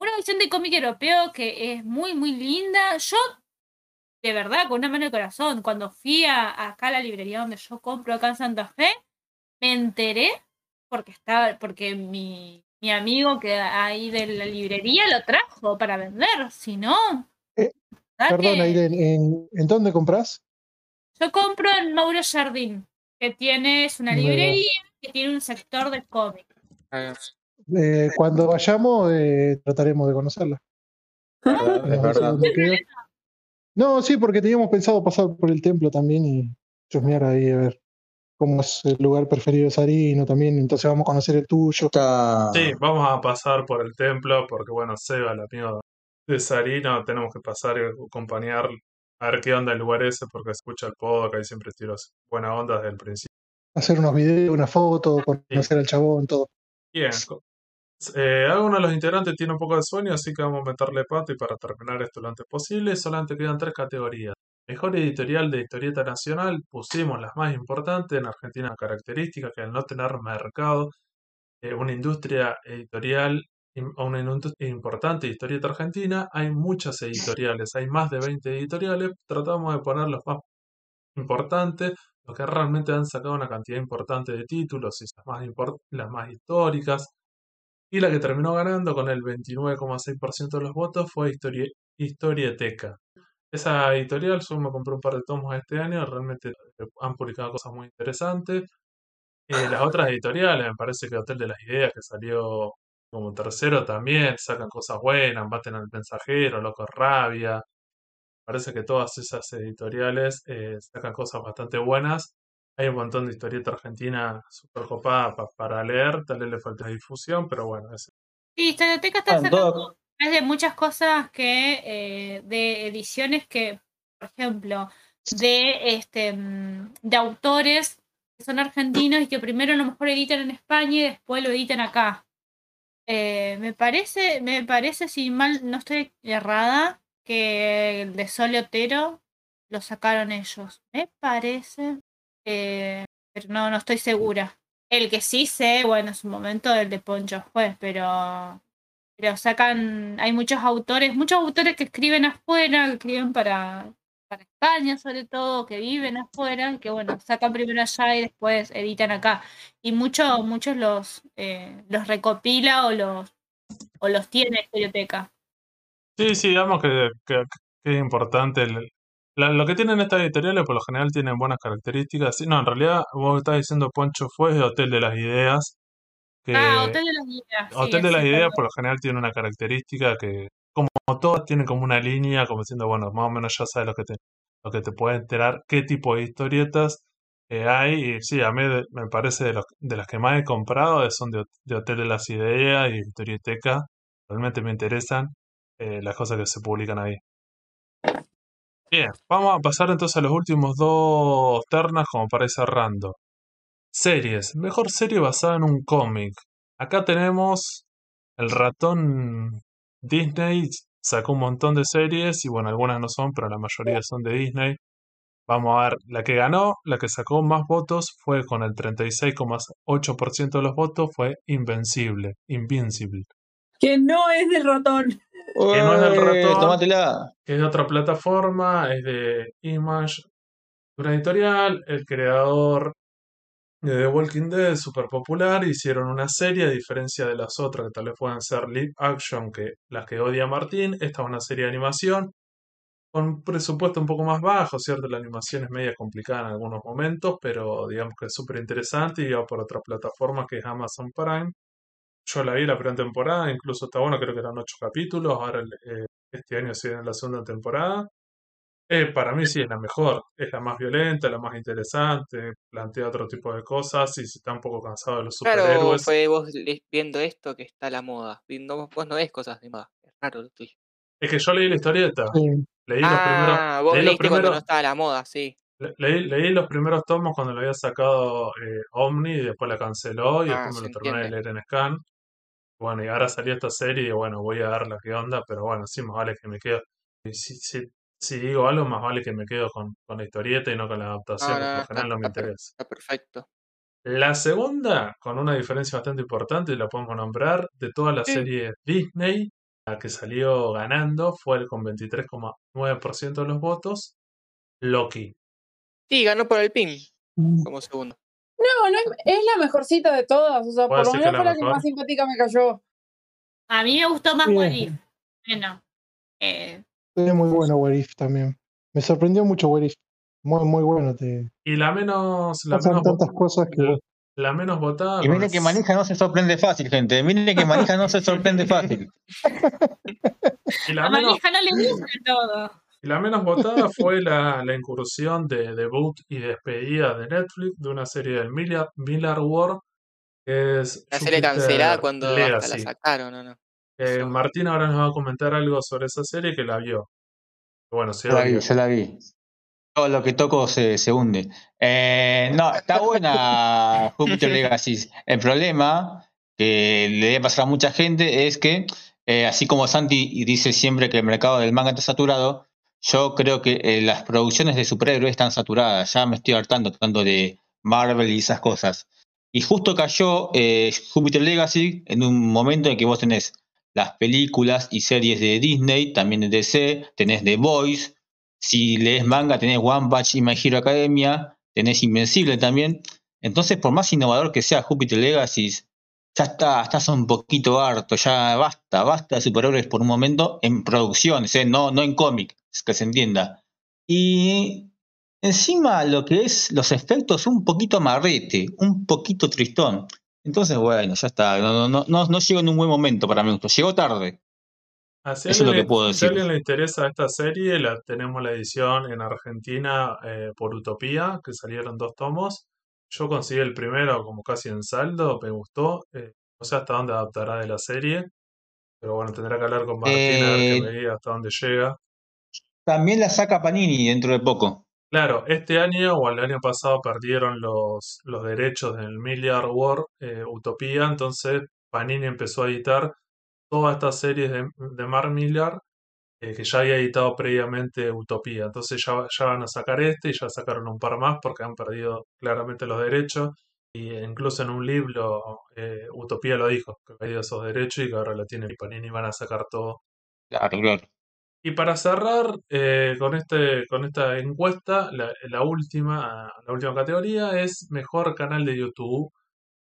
Una edición de cómic europeo que es muy, muy linda. Yo, de verdad, con una mano de corazón, cuando fui a, acá a la librería donde yo compro acá en Santa Fe, me enteré porque estaba, porque mi mi amigo que ahí de la librería lo trajo para vender, si no. Eh, perdón, ¿en, ¿en, dónde compras? Yo compro en Mauro Jardín, que tiene, es una librería que tiene un sector de cómic. Ah, eh, cuando vayamos, eh, trataremos de conocerla. No, sí, porque teníamos pensado pasar por el templo también y chusmear ahí a ver como es el lugar preferido de Sarino también, entonces vamos a conocer el tuyo. Sí, vamos a pasar por el templo, porque bueno, Seba, el amigo de Sarino, tenemos que pasar y acompañar a ver qué onda el lugar ese, porque escucha el que ahí siempre tiros buena onda desde el principio. Hacer unos videos, una foto, conocer al chabón, todo. Bien. Eh, alguno de los integrantes tiene un poco de sueño, así que vamos a meterle pato y para terminar esto lo antes posible, solamente quedan tres categorías. Mejor editorial de historieta nacional, pusimos las más importantes. En Argentina, características que al no tener mercado, eh, una industria editorial una industria importante historieta argentina, hay muchas editoriales, hay más de 20 editoriales. Tratamos de poner los más importantes, los que realmente han sacado una cantidad importante de títulos y las más, las más históricas. Y la que terminó ganando con el 29,6% de los votos fue Historia, Historieteca. Esa editorial, yo me compré un par de tomos este año, realmente han publicado cosas muy interesantes. Eh, las otras editoriales, me parece que Hotel de las Ideas, que salió como tercero también sacan cosas buenas, baten al mensajero, loco rabia. Parece que todas esas editoriales eh, sacan cosas bastante buenas. Hay un montón de historieta argentina súper copada para leer, tal vez le falta difusión, pero bueno. Es... Sí, Historioteca está sacando de muchas cosas que, eh, de ediciones que, por ejemplo, de, este, mm, de autores que son argentinos y que primero a lo mejor editan en España y después lo editan acá. Eh, me parece, me parece, si mal no estoy errada, que el de Sol Otero lo sacaron ellos. Me parece. Eh, pero no, no estoy segura. El que sí sé, bueno, en su momento el de Poncho fue, pero pero sacan, hay muchos autores, muchos autores que escriben afuera, que escriben para, para España sobre todo, que viven afuera, que bueno, sacan primero allá y después editan acá. Y muchos, muchos los, eh, los recopila o los, o los tiene en biblioteca. Sí, sí, digamos que, que, es importante. Lo que tienen estas editoriales por lo general tienen buenas características. No, en realidad vos estás diciendo Poncho fue de Hotel de las Ideas, ah, Hotel de las Ideas. Hotel de las Ideas por lo general tiene una característica que, como todas, tiene como una línea, como diciendo, bueno, más o menos ya sabes lo que te, lo que te puede enterar, qué tipo de historietas eh, hay. Y sí, a mí me parece de, de las que más he comprado son de, Hotel de las Ideas y Historieteca. Realmente me interesan eh, las cosas que se publican ahí. Bien, vamos a pasar entonces a los últimos dos ternas como para ir cerrando. Series. Mejor serie basada en un cómic. Acá tenemos el ratón Disney. Sacó un montón de series y bueno, algunas no son, pero la mayoría son de Disney. Vamos a ver, la que ganó, la que sacó más votos fue con el 36,8% de los votos, fue Invencible, Invincible. Que no es del ratón. Que no es del ratón. Que es de otra plataforma, es de Image, una editorial. El creador de The Walking Dead es súper popular, hicieron una serie, a diferencia de las otras que tal vez puedan ser live action, que las que odia Martín, esta es una serie de animación con un presupuesto un poco más bajo, ¿cierto? La animación es media complicada en algunos momentos, pero digamos que es súper interesante y va por otra plataforma que es Amazon Prime. Yo la vi la primera temporada, incluso está bueno, creo que eran ocho capítulos, ahora eh, este año se viene la segunda temporada. Eh, para mí sí es la mejor, es la más violenta, la más interesante, plantea otro tipo de cosas y si está un poco cansado de los superhéroes. Claro, fue vos viendo esto que está la moda. Viendo, vos no ves cosas de moda, es raro lo tuyo. Es que yo leí la historieta. Leí los primeros. Ah, vos leíste cuando no estaba la moda, sí. leí, leí, los primeros tomos cuando lo había sacado eh, Omni y después la canceló y ah, después me lo terminé de leer en Scan. Bueno, y ahora salió esta serie y bueno, voy a ver la que onda, pero bueno, sí, más vale que me quedo. Si, si si digo algo, más vale que me quedo con, con la historieta y no con la adaptación, porque al final no me interesa. Está perfecto. La segunda, con una diferencia bastante importante, y la podemos nombrar, de toda la serie Disney, la que salió ganando fue el con 23,9% de los votos, Loki. Sí, ganó por el PIN, mm. como segundo. No, no es, la mejorcita de todas, o sea, por lo menos fue la que más simpática me cayó. A mí me gustó más What Bueno, eh, es muy bueno What también. Me sorprendió mucho What Muy, muy bueno. Te... Y la menos. La menos tantas cosas que. La, menos votada. Y mire que manija no se sorprende fácil, gente. Mire que manija no se sorprende fácil. y la, manija no le gusta todo. Y la menos votada fue la, la, incursión de debut y despedida de Netflix de una serie del Miller, Miller War. Que es la serie cancelada cuando la sacaron, ¿o no? Eh, Martín ahora nos va a comentar algo sobre esa serie que la vio. Bueno, se la vi, yo la vi. Todo lo que toco se, se hunde. Eh, no, está buena Jupiter Legacy. El problema que le debe pasar a mucha gente es que, eh, así como Santi dice siempre que el mercado del manga está saturado, yo creo que las producciones de superhéroes están saturadas. Ya me estoy hartando tratando de Marvel y esas cosas. Y justo cayó Jupiter Legacy en un momento en que vos tenés las películas y series de Disney, también de DC, tenés The Voice, si lees manga tenés One Punch y My Hero Academia, tenés Invencible también. Entonces, por más innovador que sea Jupiter Legacy, ya está, estás un poquito harto, ya basta, basta de superhéroes por un momento en producciones, ¿eh? no, no en cómic, que se entienda. Y encima lo que es los efectos un poquito amarrete, un poquito tristón. Entonces, bueno, ya está. No, no, no, no llegó en un buen momento para mí. Llegó tarde. Eso es lo que puedo decir. Si a alguien le interesa esta serie, la, tenemos la edición en Argentina eh, por Utopía, que salieron dos tomos. Yo conseguí el primero como casi en saldo, me gustó. Eh, no sé hasta dónde adaptará de la serie. Pero bueno, tendrá que hablar con Martín a ver que me diga hasta dónde llega. También la saca Panini dentro de poco. Claro, este año o el año pasado perdieron los, los derechos del Milliard War eh, Utopía, entonces Panini empezó a editar todas estas series de, de Mark Millar eh, que ya había editado previamente Utopía. Entonces ya, ya van a sacar este y ya sacaron un par más porque han perdido claramente los derechos. Y incluso en un libro eh, Utopía lo dijo, que ha perdido esos derechos y que ahora lo tiene Panini y van a sacar todo. Claro, claro. Y para cerrar eh, con, este, con esta encuesta, la, la, última, la última categoría es mejor canal de YouTube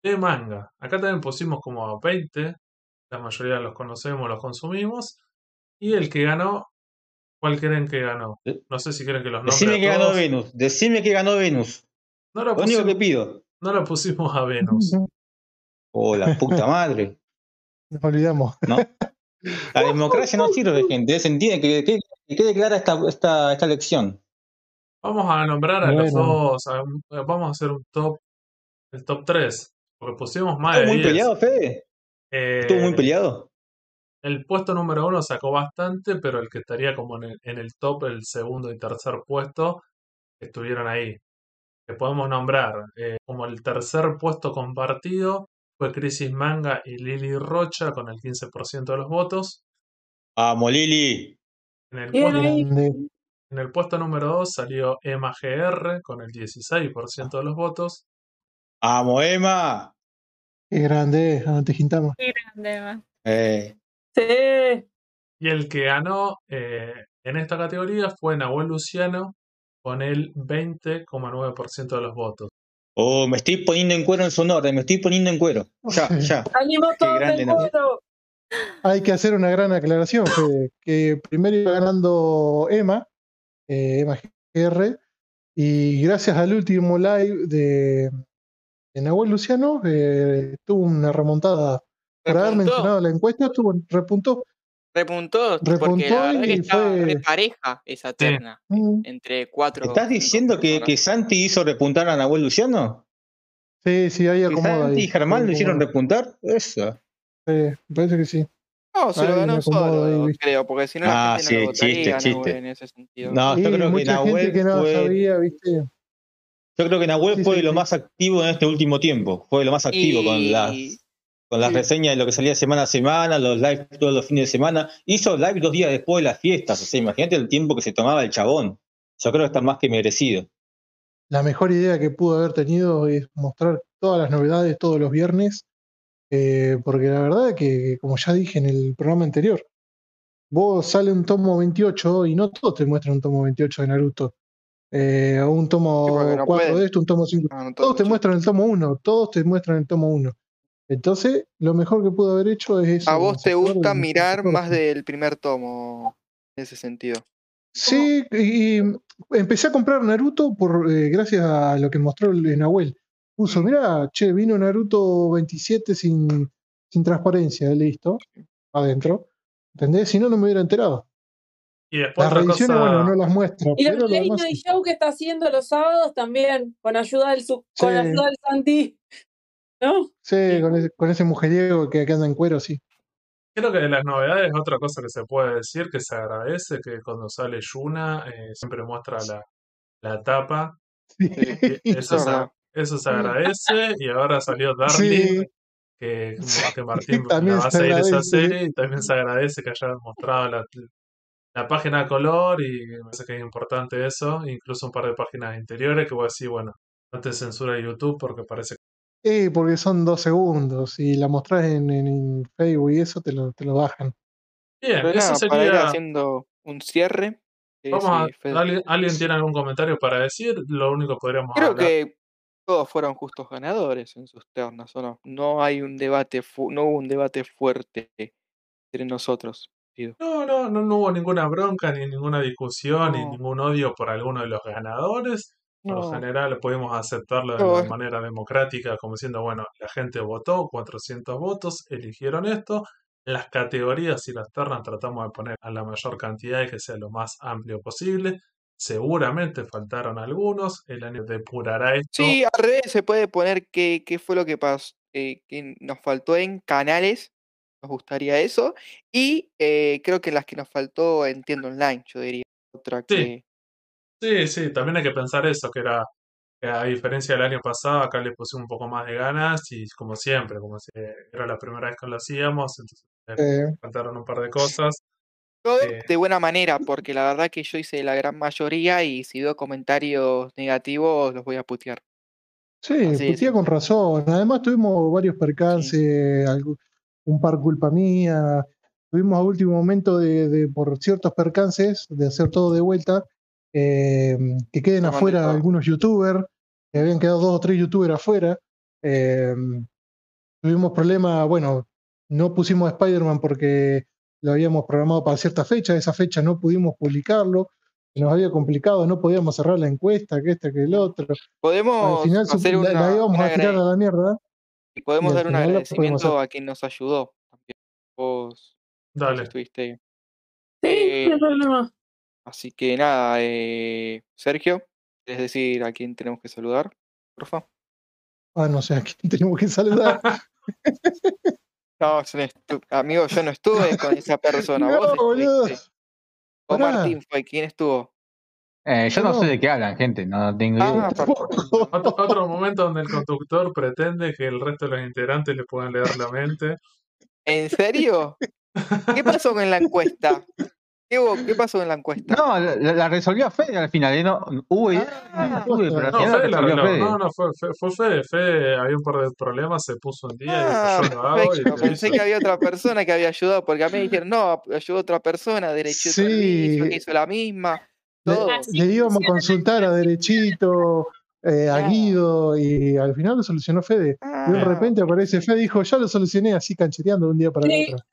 de manga. Acá también pusimos como 20, la mayoría los conocemos, los consumimos. Y el que ganó, ¿cuál creen que ganó? Eh, no sé si quieren que los nombre Decime que ganó Venus, decime que ganó Venus. No lo, lo único que pido. No lo pusimos a Venus. Oh, la puta madre. Nos olvidamos. ¿No? La democracia no sirve, gente. Se entiende que, que, que quede clara esta, esta, esta elección. Vamos a nombrar a bueno. los dos. A, vamos a hacer un top. El top 3. Porque pusimos más de muy 10. peleado, Fede? Eh, ¿Estuvo muy peleado? El puesto número uno sacó bastante, pero el que estaría como en el, en el top, el segundo y tercer puesto, estuvieron ahí. Que podemos nombrar eh, como el tercer puesto compartido fue Crisis Manga y Lili Rocha con el 15% de los votos. ¡Vamos, Lili! En el, puesto, en el puesto número 2 salió Emma GR con el 16% de los votos. ¡Vamos, Emma! Qué grande, no te jintamos. Qué grande, Emma. Eh. Sí. Y el que ganó eh, en esta categoría fue Nahuel Luciano con el 20,9% de los votos. Oh, me estoy poniendo en cuero en Sonora, me estoy poniendo en cuero. Ya, ya. ¡Ánimo todos en cuero! Hay que hacer una gran aclaración, Fede, que primero iba ganando Emma, eh, Emma GR, y gracias al último live de, de Nahuel Luciano, eh, tuvo una remontada. Por haber mencionado la encuesta, estuvo, repuntó. Repuntó, Repuntó porque la verdad y que estaba fue- re pareja esa terna. Mm, Entre cuatro. ¿Estás diciendo que, que Santi hizo repuntar a Nahuel Luciano? Sí, sí, ahí ¿Que acomoda. Santi ahí. y Germán lo hicieron repuntar? Eso. Sí, me parece que sí. No, se lo ganó solo, creo, porque si no la Ah, gente no sí, lo chiste, votaría, chiste. Nahuel, en ese sentido. No, yo creo que Nahuel que no fue, sabía, ¿viste? yo creo que Nahuel Sí, fue sí, lo sí. más activo en este último tiempo. Fue lo más activo con las con las Sí. reseñas de lo que salía semana a semana, los lives todos los fines de semana. Hizo live dos días después de las fiestas. O sea, imagínate el tiempo que se tomaba el chabón. Yo creo que está más que merecido. La mejor idea que pudo haber tenido es mostrar todas las novedades todos los viernes, eh, porque la verdad que, como ya dije en el programa anterior, vos sale un tomo 28 y no todos te muestran un tomo 28 de Naruto. Eh, un tomo Sí, porque no 4 pueden. de esto, un tomo 5. no, no Todos te mucho. muestran el tomo 1, todos te muestran el tomo 1. Entonces, lo mejor que pudo haber hecho es eso. A vos te gusta mirar más del primer tomo, en ese sentido. Sí, y, y empecé a comprar Naruto por eh, gracias a lo que mostró el Nahuel. Puso, mirá, che, vino Naruto 27 sin, sin transparencia, listo, adentro. ¿Entendés? Si no, no me hubiera enterado. Y después Las otra reediciones, cosa, bueno, no las muestra, Y pero los lo Late demás. Show que está haciendo los sábados también, con ayuda del, su- con Sí. ayuda del Santi. ¿No? Sí, con ese, con ese mujeriego que, que anda en cuero, sí. creo que de las novedades, otra cosa que se puede decir que se agradece, que cuando sale Yuna eh, siempre muestra la, la tapa. Sí. que eso, Es se, eso se agradece. Y ahora salió Darling, Sí, que, Martín también va a se seguir esa serie. Y también se agradece que hayan mostrado la, la página a color. Y me parece que es importante eso. Incluso un par de páginas interiores que voy a decir, bueno, no te censura YouTube porque parece Sí, porque son dos segundos. Si la mostrás en, en, en Facebook y eso, te lo, te lo bajan. Bien, Pero eso nada, para ir sería. haciendo un cierre. eh, Vamos a, sí. ¿alguien, ¿Alguien tiene algún comentario para decir? Lo único que podríamos Creo hablar. que todos fueron justos ganadores en sus ternas, ¿o no? No hay un debate, fu- no hubo un debate fuerte entre nosotros. No, no, no, no hubo ninguna bronca, ni ninguna discusión, ni ningún odio por alguno de los ganadores. Por lo general pudimos aceptarlo de No. manera democrática, como diciendo, bueno, la gente votó, 400 votos, eligieron esto. Las categorías y las ternas tratamos de poner a la mayor cantidad y que sea lo más amplio posible. Seguramente faltaron algunos, el año depurará esto. Sí, al revés se puede poner qué, qué fue lo que pasó, eh, que nos faltó en canales, nos gustaría eso, y eh, creo que las que nos faltó en tienda online, yo diría, otra que... Sí, sí, también hay que pensar eso, que era, que a diferencia del año pasado, acá le puse un poco más de ganas y como siempre, como si era la primera vez que lo hacíamos, entonces Eh, faltaron un par de cosas. Todo Eh, de buena manera, porque la verdad que yo hice la gran mayoría y si veo comentarios negativos los voy a putear. sí, Así de putía con razón. Además tuvimos varios Sí. percances, un par culpa mía. Tuvimos a último momento de, de- por ciertos percances de hacer todo de vuelta, eh, que queden afuera algunos youtubers, que habían quedado dos o tres youtubers afuera. Eh, tuvimos problemas, bueno, no pusimos Spider-Man porque lo habíamos programado para cierta fecha, esa fecha no pudimos publicarlo, se nos había complicado, no podíamos cerrar la encuesta, que este, que el otro. Al Podemos final su- hacer la, una, la íbamos un a tirar a la mierda. y podemos y al dar un final agradecimiento a quien nos ayudó. Vos, vos dale. estuviste ahí. Sí, Eh, no hay problema. Así que nada, eh, Sergio, ¿quieres decir a quién tenemos que saludar? Porfa. Ah, no sé a quién tenemos que saludar. No, yo no amigo, yo no estuve con esa persona. No, Vos. O Pará. Martín fue, ¿quién estuvo? Eh, yo no No. sé de qué hablan, gente, no tengo Ah. Otro, otro momento donde el conductor pretende que el resto de los integrantes le puedan leer la mente. ¿En serio? ¿Qué pasó con la encuesta? ¿Qué, hubo- qué pasó en la encuesta? No, la, la- resolvió Fede al final, ¿eh? no, hubo Ah, no pero al No, final la Fede la resolvió arregló. Fede. No, no, fue, fue, fue Fede. Fede había un par de problemas, se puso un día Ah, dijo, yo lo hago y lo Pensé hizo. que había otra persona que había ayudado, porque a mí me dijeron, no, ayudó otra persona, derechito Sí. hizo la misma, Le, todo. Le íbamos a consultar a Derechito, eh, a. Guido, y al final lo solucionó Fede. Y de Ah, repente aparece Fede y dijo, ya lo solucioné así canchereando de un día para el Sí. otro.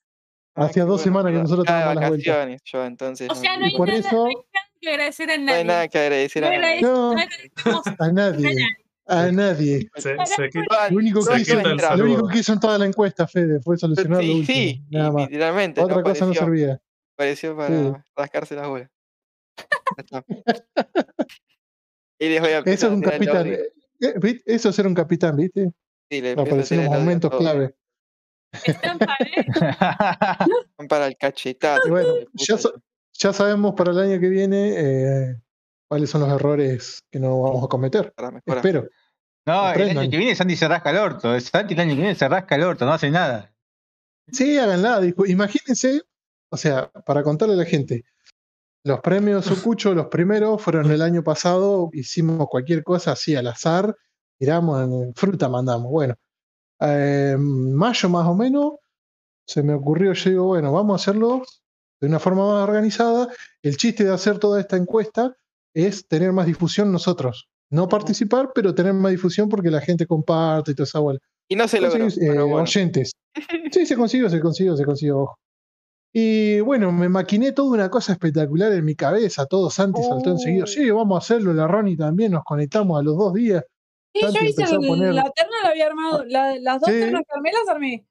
Ah, Hacía dos bueno, semanas que nosotros estábamos las vueltas. vacaciones yo, entonces O no, sea, no hay por nada, eso, no hay nada que agradecer a no hay nadie. nada que agradecer No a nadie. no, no a nadie, a nadie. Se, Para- se quita, Lo único, que no hizo, lo único que hizo en toda la encuesta, Fede, fue solucionar lo Sí, último, sí, nada más. literalmente, Otra no cosa no apareció, servía. apareció Sí. para rascarse las bolas. Y les voy a Eso es un capitán. eh, ¿viste? Eso es ser un capitán, ¿viste? Sí, le empiezo a Aparecer en momentos todos. Estampa, ¿eh? Para el cachetazo. Y bueno, ya, sabemos para el año que viene eh, cuáles son los errores que no vamos a cometer. Espero. No, el año que viene Santi se rasca el orto. Santi el año que viene se rasca el orto, no hace nada. Sí, háganla. discu- Imagínense, o sea, para contarle a la gente, los premios Sucucho, los primeros fueron el año pasado, hicimos cualquier cosa así al azar, tiramos en fruta, mandamos. Bueno, eh, en mayo más o menos se me ocurrió, yo digo, bueno, vamos a hacerlo de una forma más organizada. El chiste de hacer toda esta encuesta es tener más difusión nosotros. No participar, pero tener más difusión porque la gente comparte y toda esa bola. Y no se logró, eh, bueno. oyentes. Sí, se consiguió, se consiguió, se consiguió. ojo. Y bueno, me maquiné toda una cosa espectacular en mi cabeza. Todo Santi saltó enseguida. Oh. Sí, vamos a hacerlo. La Ronnie también. Nos conectamos a los dos días. Sí, yo hice el- poner- la terna la había armado, la- las dos Sí. ternas que armé las armé.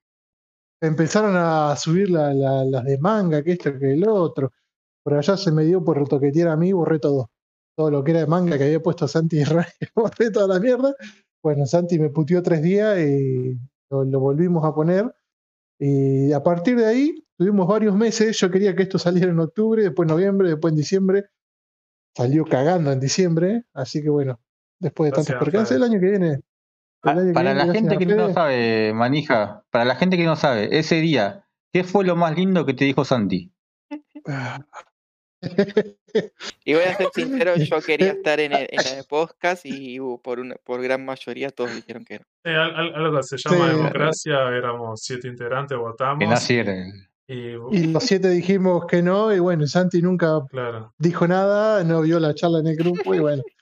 Empezaron a subir la- la- las de manga, que esto, que el otro. Por allá se me dio por toquetear a mí, borré todo. Todo lo que era de manga que había puesto Santi y Ray, borré toda la mierda. Bueno, Santi me puteó tres días y lo, lo volvimos a poner. Y a partir de ahí tuvimos varios meses. Yo quería que esto saliera en octubre, después en noviembre, después en diciembre. Salió cagando en diciembre. Así que bueno, después de tantos Gracias, percances, el año que viene. el que Para viene, la gente que no sabe, manija, para la gente que no sabe, ese día, ¿qué fue lo más lindo que te dijo Santi? Y voy a ser sincero, yo quería estar en, el, en la de podcast y por, una, por gran mayoría todos dijeron que no. Eh, al- al- algo que se llama Sí. democracia, éramos siete integrantes, Que votamos. nacieron. Y, Y los siete dijimos que no, y bueno, Santi nunca claro. dijo nada, no vio la charla en el grupo, y bueno.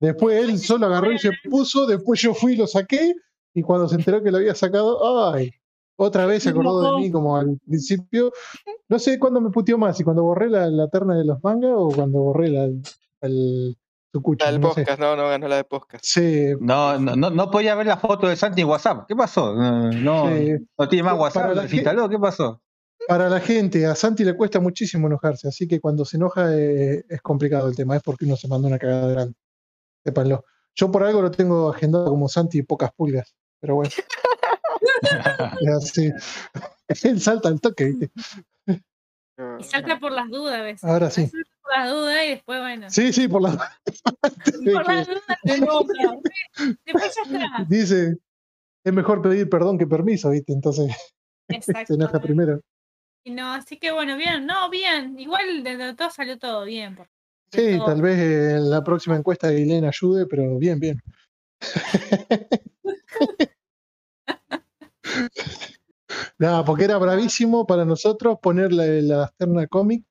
Después él solo agarró y se puso, después yo fui y lo saqué, y cuando se enteró que lo había sacado, ¡ay! Otra vez se acordó de mí como al principio. No sé cuándo me puteó más, si cuando borré la, la terna de los mangas o cuando borré la, el- Sucucho. La del no sé. podcast, no, no ganó la de podcast. Sí, No, no, no, no podía ver la foto de Santi en WhatsApp. ¿Qué pasó? No, no, Sí. no tiene más WhatsApp, la ¿se instaló? ¿Qué pasó? para la gente, a Santi le cuesta muchísimo enojarse, así que cuando se enoja eh, es complicado el tema, es porque uno se manda una cagada grande. Sépanlo. Yo por algo lo tengo agendado como Santi pocas pulgas, pero bueno. Es así. Él salta al toque, ¿viste? Y salta por las dudas a veces. Ahora sí. Salta por las dudas y después, bueno. Sí, sí, por la. Por las dudas. Después ya está. Dice, es mejor pedir perdón que permiso, ¿viste? Entonces Exacto. se enoja primero. Y No, así que bueno, bien, no, bien. Igual de todo salió todo bien. por- Sí, tal vez en la próxima encuesta Guilén ayude, pero bien, bien. Nada, porque era bravísimo para nosotros poner la, la terna cómic.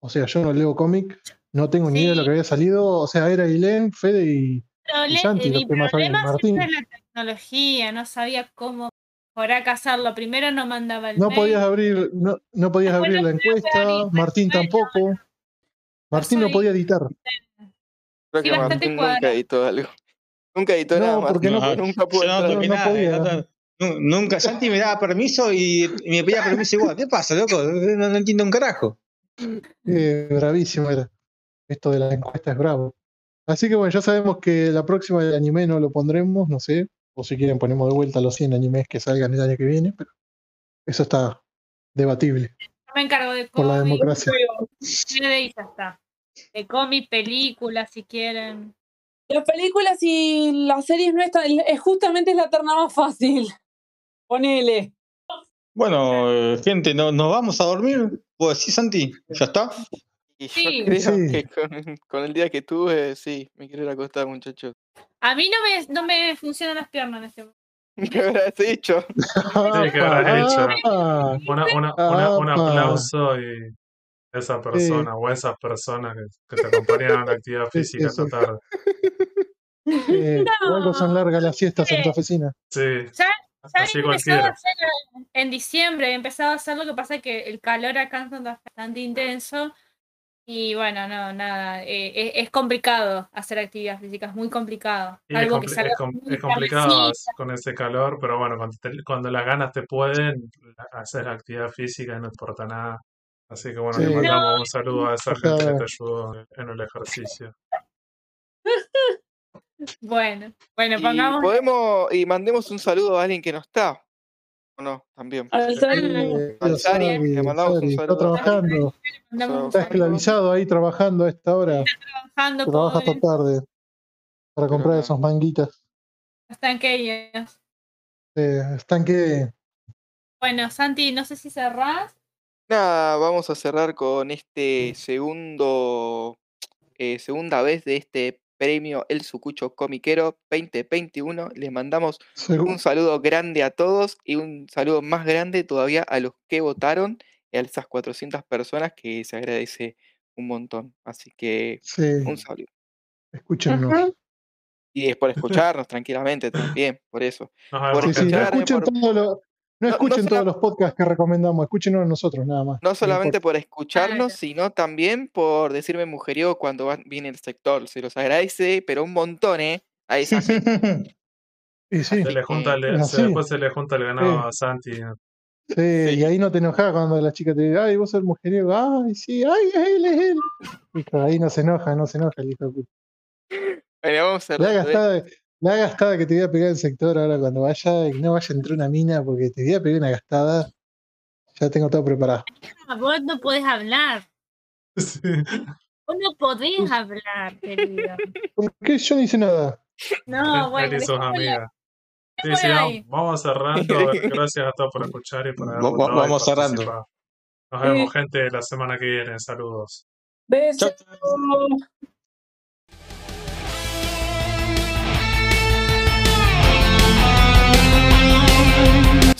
O sea, yo no leo cómic, no tengo ni idea de lo que había salido. O sea, era Guilén, Fede y. Pero y Santi, eh, mi problema siempre es la tecnología, no sabía cómo por acá hacerlo. Primero no mandaba el No mail. podías abrir, no, no podías Después abrir la encuesta, Martín tampoco. Martín no podía editar. Creo Sí, que bastante Martín nunca editó algo. Nunca editó No, nada, porque Martín, no- nunca pudo no no podía. no- nu- nunca, Santi me daba permiso y, me pedía permiso igual. ¿Qué pasa, loco? No, no entiendo un carajo. Eh, bravísimo era. Esto de la encuesta es bravo. Así que bueno, ya sabemos que la próxima del anime no lo pondremos, no sé. O si quieren ponemos de vuelta los 100 animes que salgan el año que viene, pero eso está debatible. Yo me encargo de Por la democracia. De y ya está. De cómic, películas, si quieren. Las películas y las series no están. Es justamente es la terna más fácil. Ponele. Bueno, eh, gente, ¿no, ¿nos vamos a dormir? ¿Vos decís, Santi? ¿Ya está? Y yo Sí. creo Sí. que con, con el día que tuve, sí, me quiero ir a acostar, muchachos. A mí no me, no me funcionan las piernas en este momento. ¿Qué habrás dicho? Sí, ¿qué habrás dicho? Ah, Una, una, una- un Apa. aplauso y esa persona o esas personas que, que te acompañaron a la actividad Sí, física sí, esta sí. tarde. eh, por algo son largas las siestas Eh, santafesinas. Sí, Ya así había empezado a cualquiera. hacer en diciembre, he empezado a hacer lo que pasa es que el calor acá es bastante intenso y bueno, no, nada, eh, es, es complicado hacer actividad física, es muy complicado. Y es, Algo que compli- salga es com- muy es complicado con ese calor, pero bueno, cuando, te- cuando las ganas te pueden, hacer actividad física no importa nada. Así que bueno, le mandamos un saludo a esa gente que te ayudó en el ejercicio. Bueno, bueno, Y pongamos podemos, y mandemos un saludo a alguien que no está. ¿O no? También. Al Sari. Eh, Al Sari, le mandamos un Sari, está saludo. trabajando, está saludo. esclavizado ahí trabajando a esta hora. trabajando Trabaja hasta tarde para comprar no. esos manguitas. están que ellos. Eh, están que Bueno, Santi, no sé si cerrás. Nada, vamos a cerrar con este segundo, eh, segunda vez de este premio El Sucucho Comiquero 2021. Les mandamos un saludo grande a todos y un saludo más grande todavía a los que votaron y a esas 400 personas que se agradece un montón. Así que sí, un saludo. escúchennos. Y es por escucharnos tranquilamente también, por eso. Nos Por Sí, escuchen, por- todo lo- no no escuchen todos los podcasts que recomendamos, escúchenos a nosotros nada más. No solamente por escucharnos, sino también por decirme mujeriego cuando va- viene el sector. Se los agradece, pero un montón, ¿eh? A esa gente. Y sí, Se le junta el- se- después se le junta el ganado Sí. a Santi. sí, y ahí no te enojas cuando la chica te dice, ay, vos sos el mujeriego, ay, sí, ay, es él, es él. Claro, ahí no se enoja, no se enoja el hijo de puta. Bueno, vamos cerrando, ¿eh? La gastada que te voy a pegar el sector ahora cuando vaya, y no vaya a entrar una mina porque te voy a pegar una gastada. Ya tengo todo preparado. Ah, Vos no podés hablar. Sí. Vos no podés hablar, querido. ¿Por qué yo no hice nada? No, bueno. Sí, sí, vamos, cerrando. Gracias a todos por escuchar y por haber vamos cerrando. Nos vemos, gente, la semana que viene. Saludos. Besos.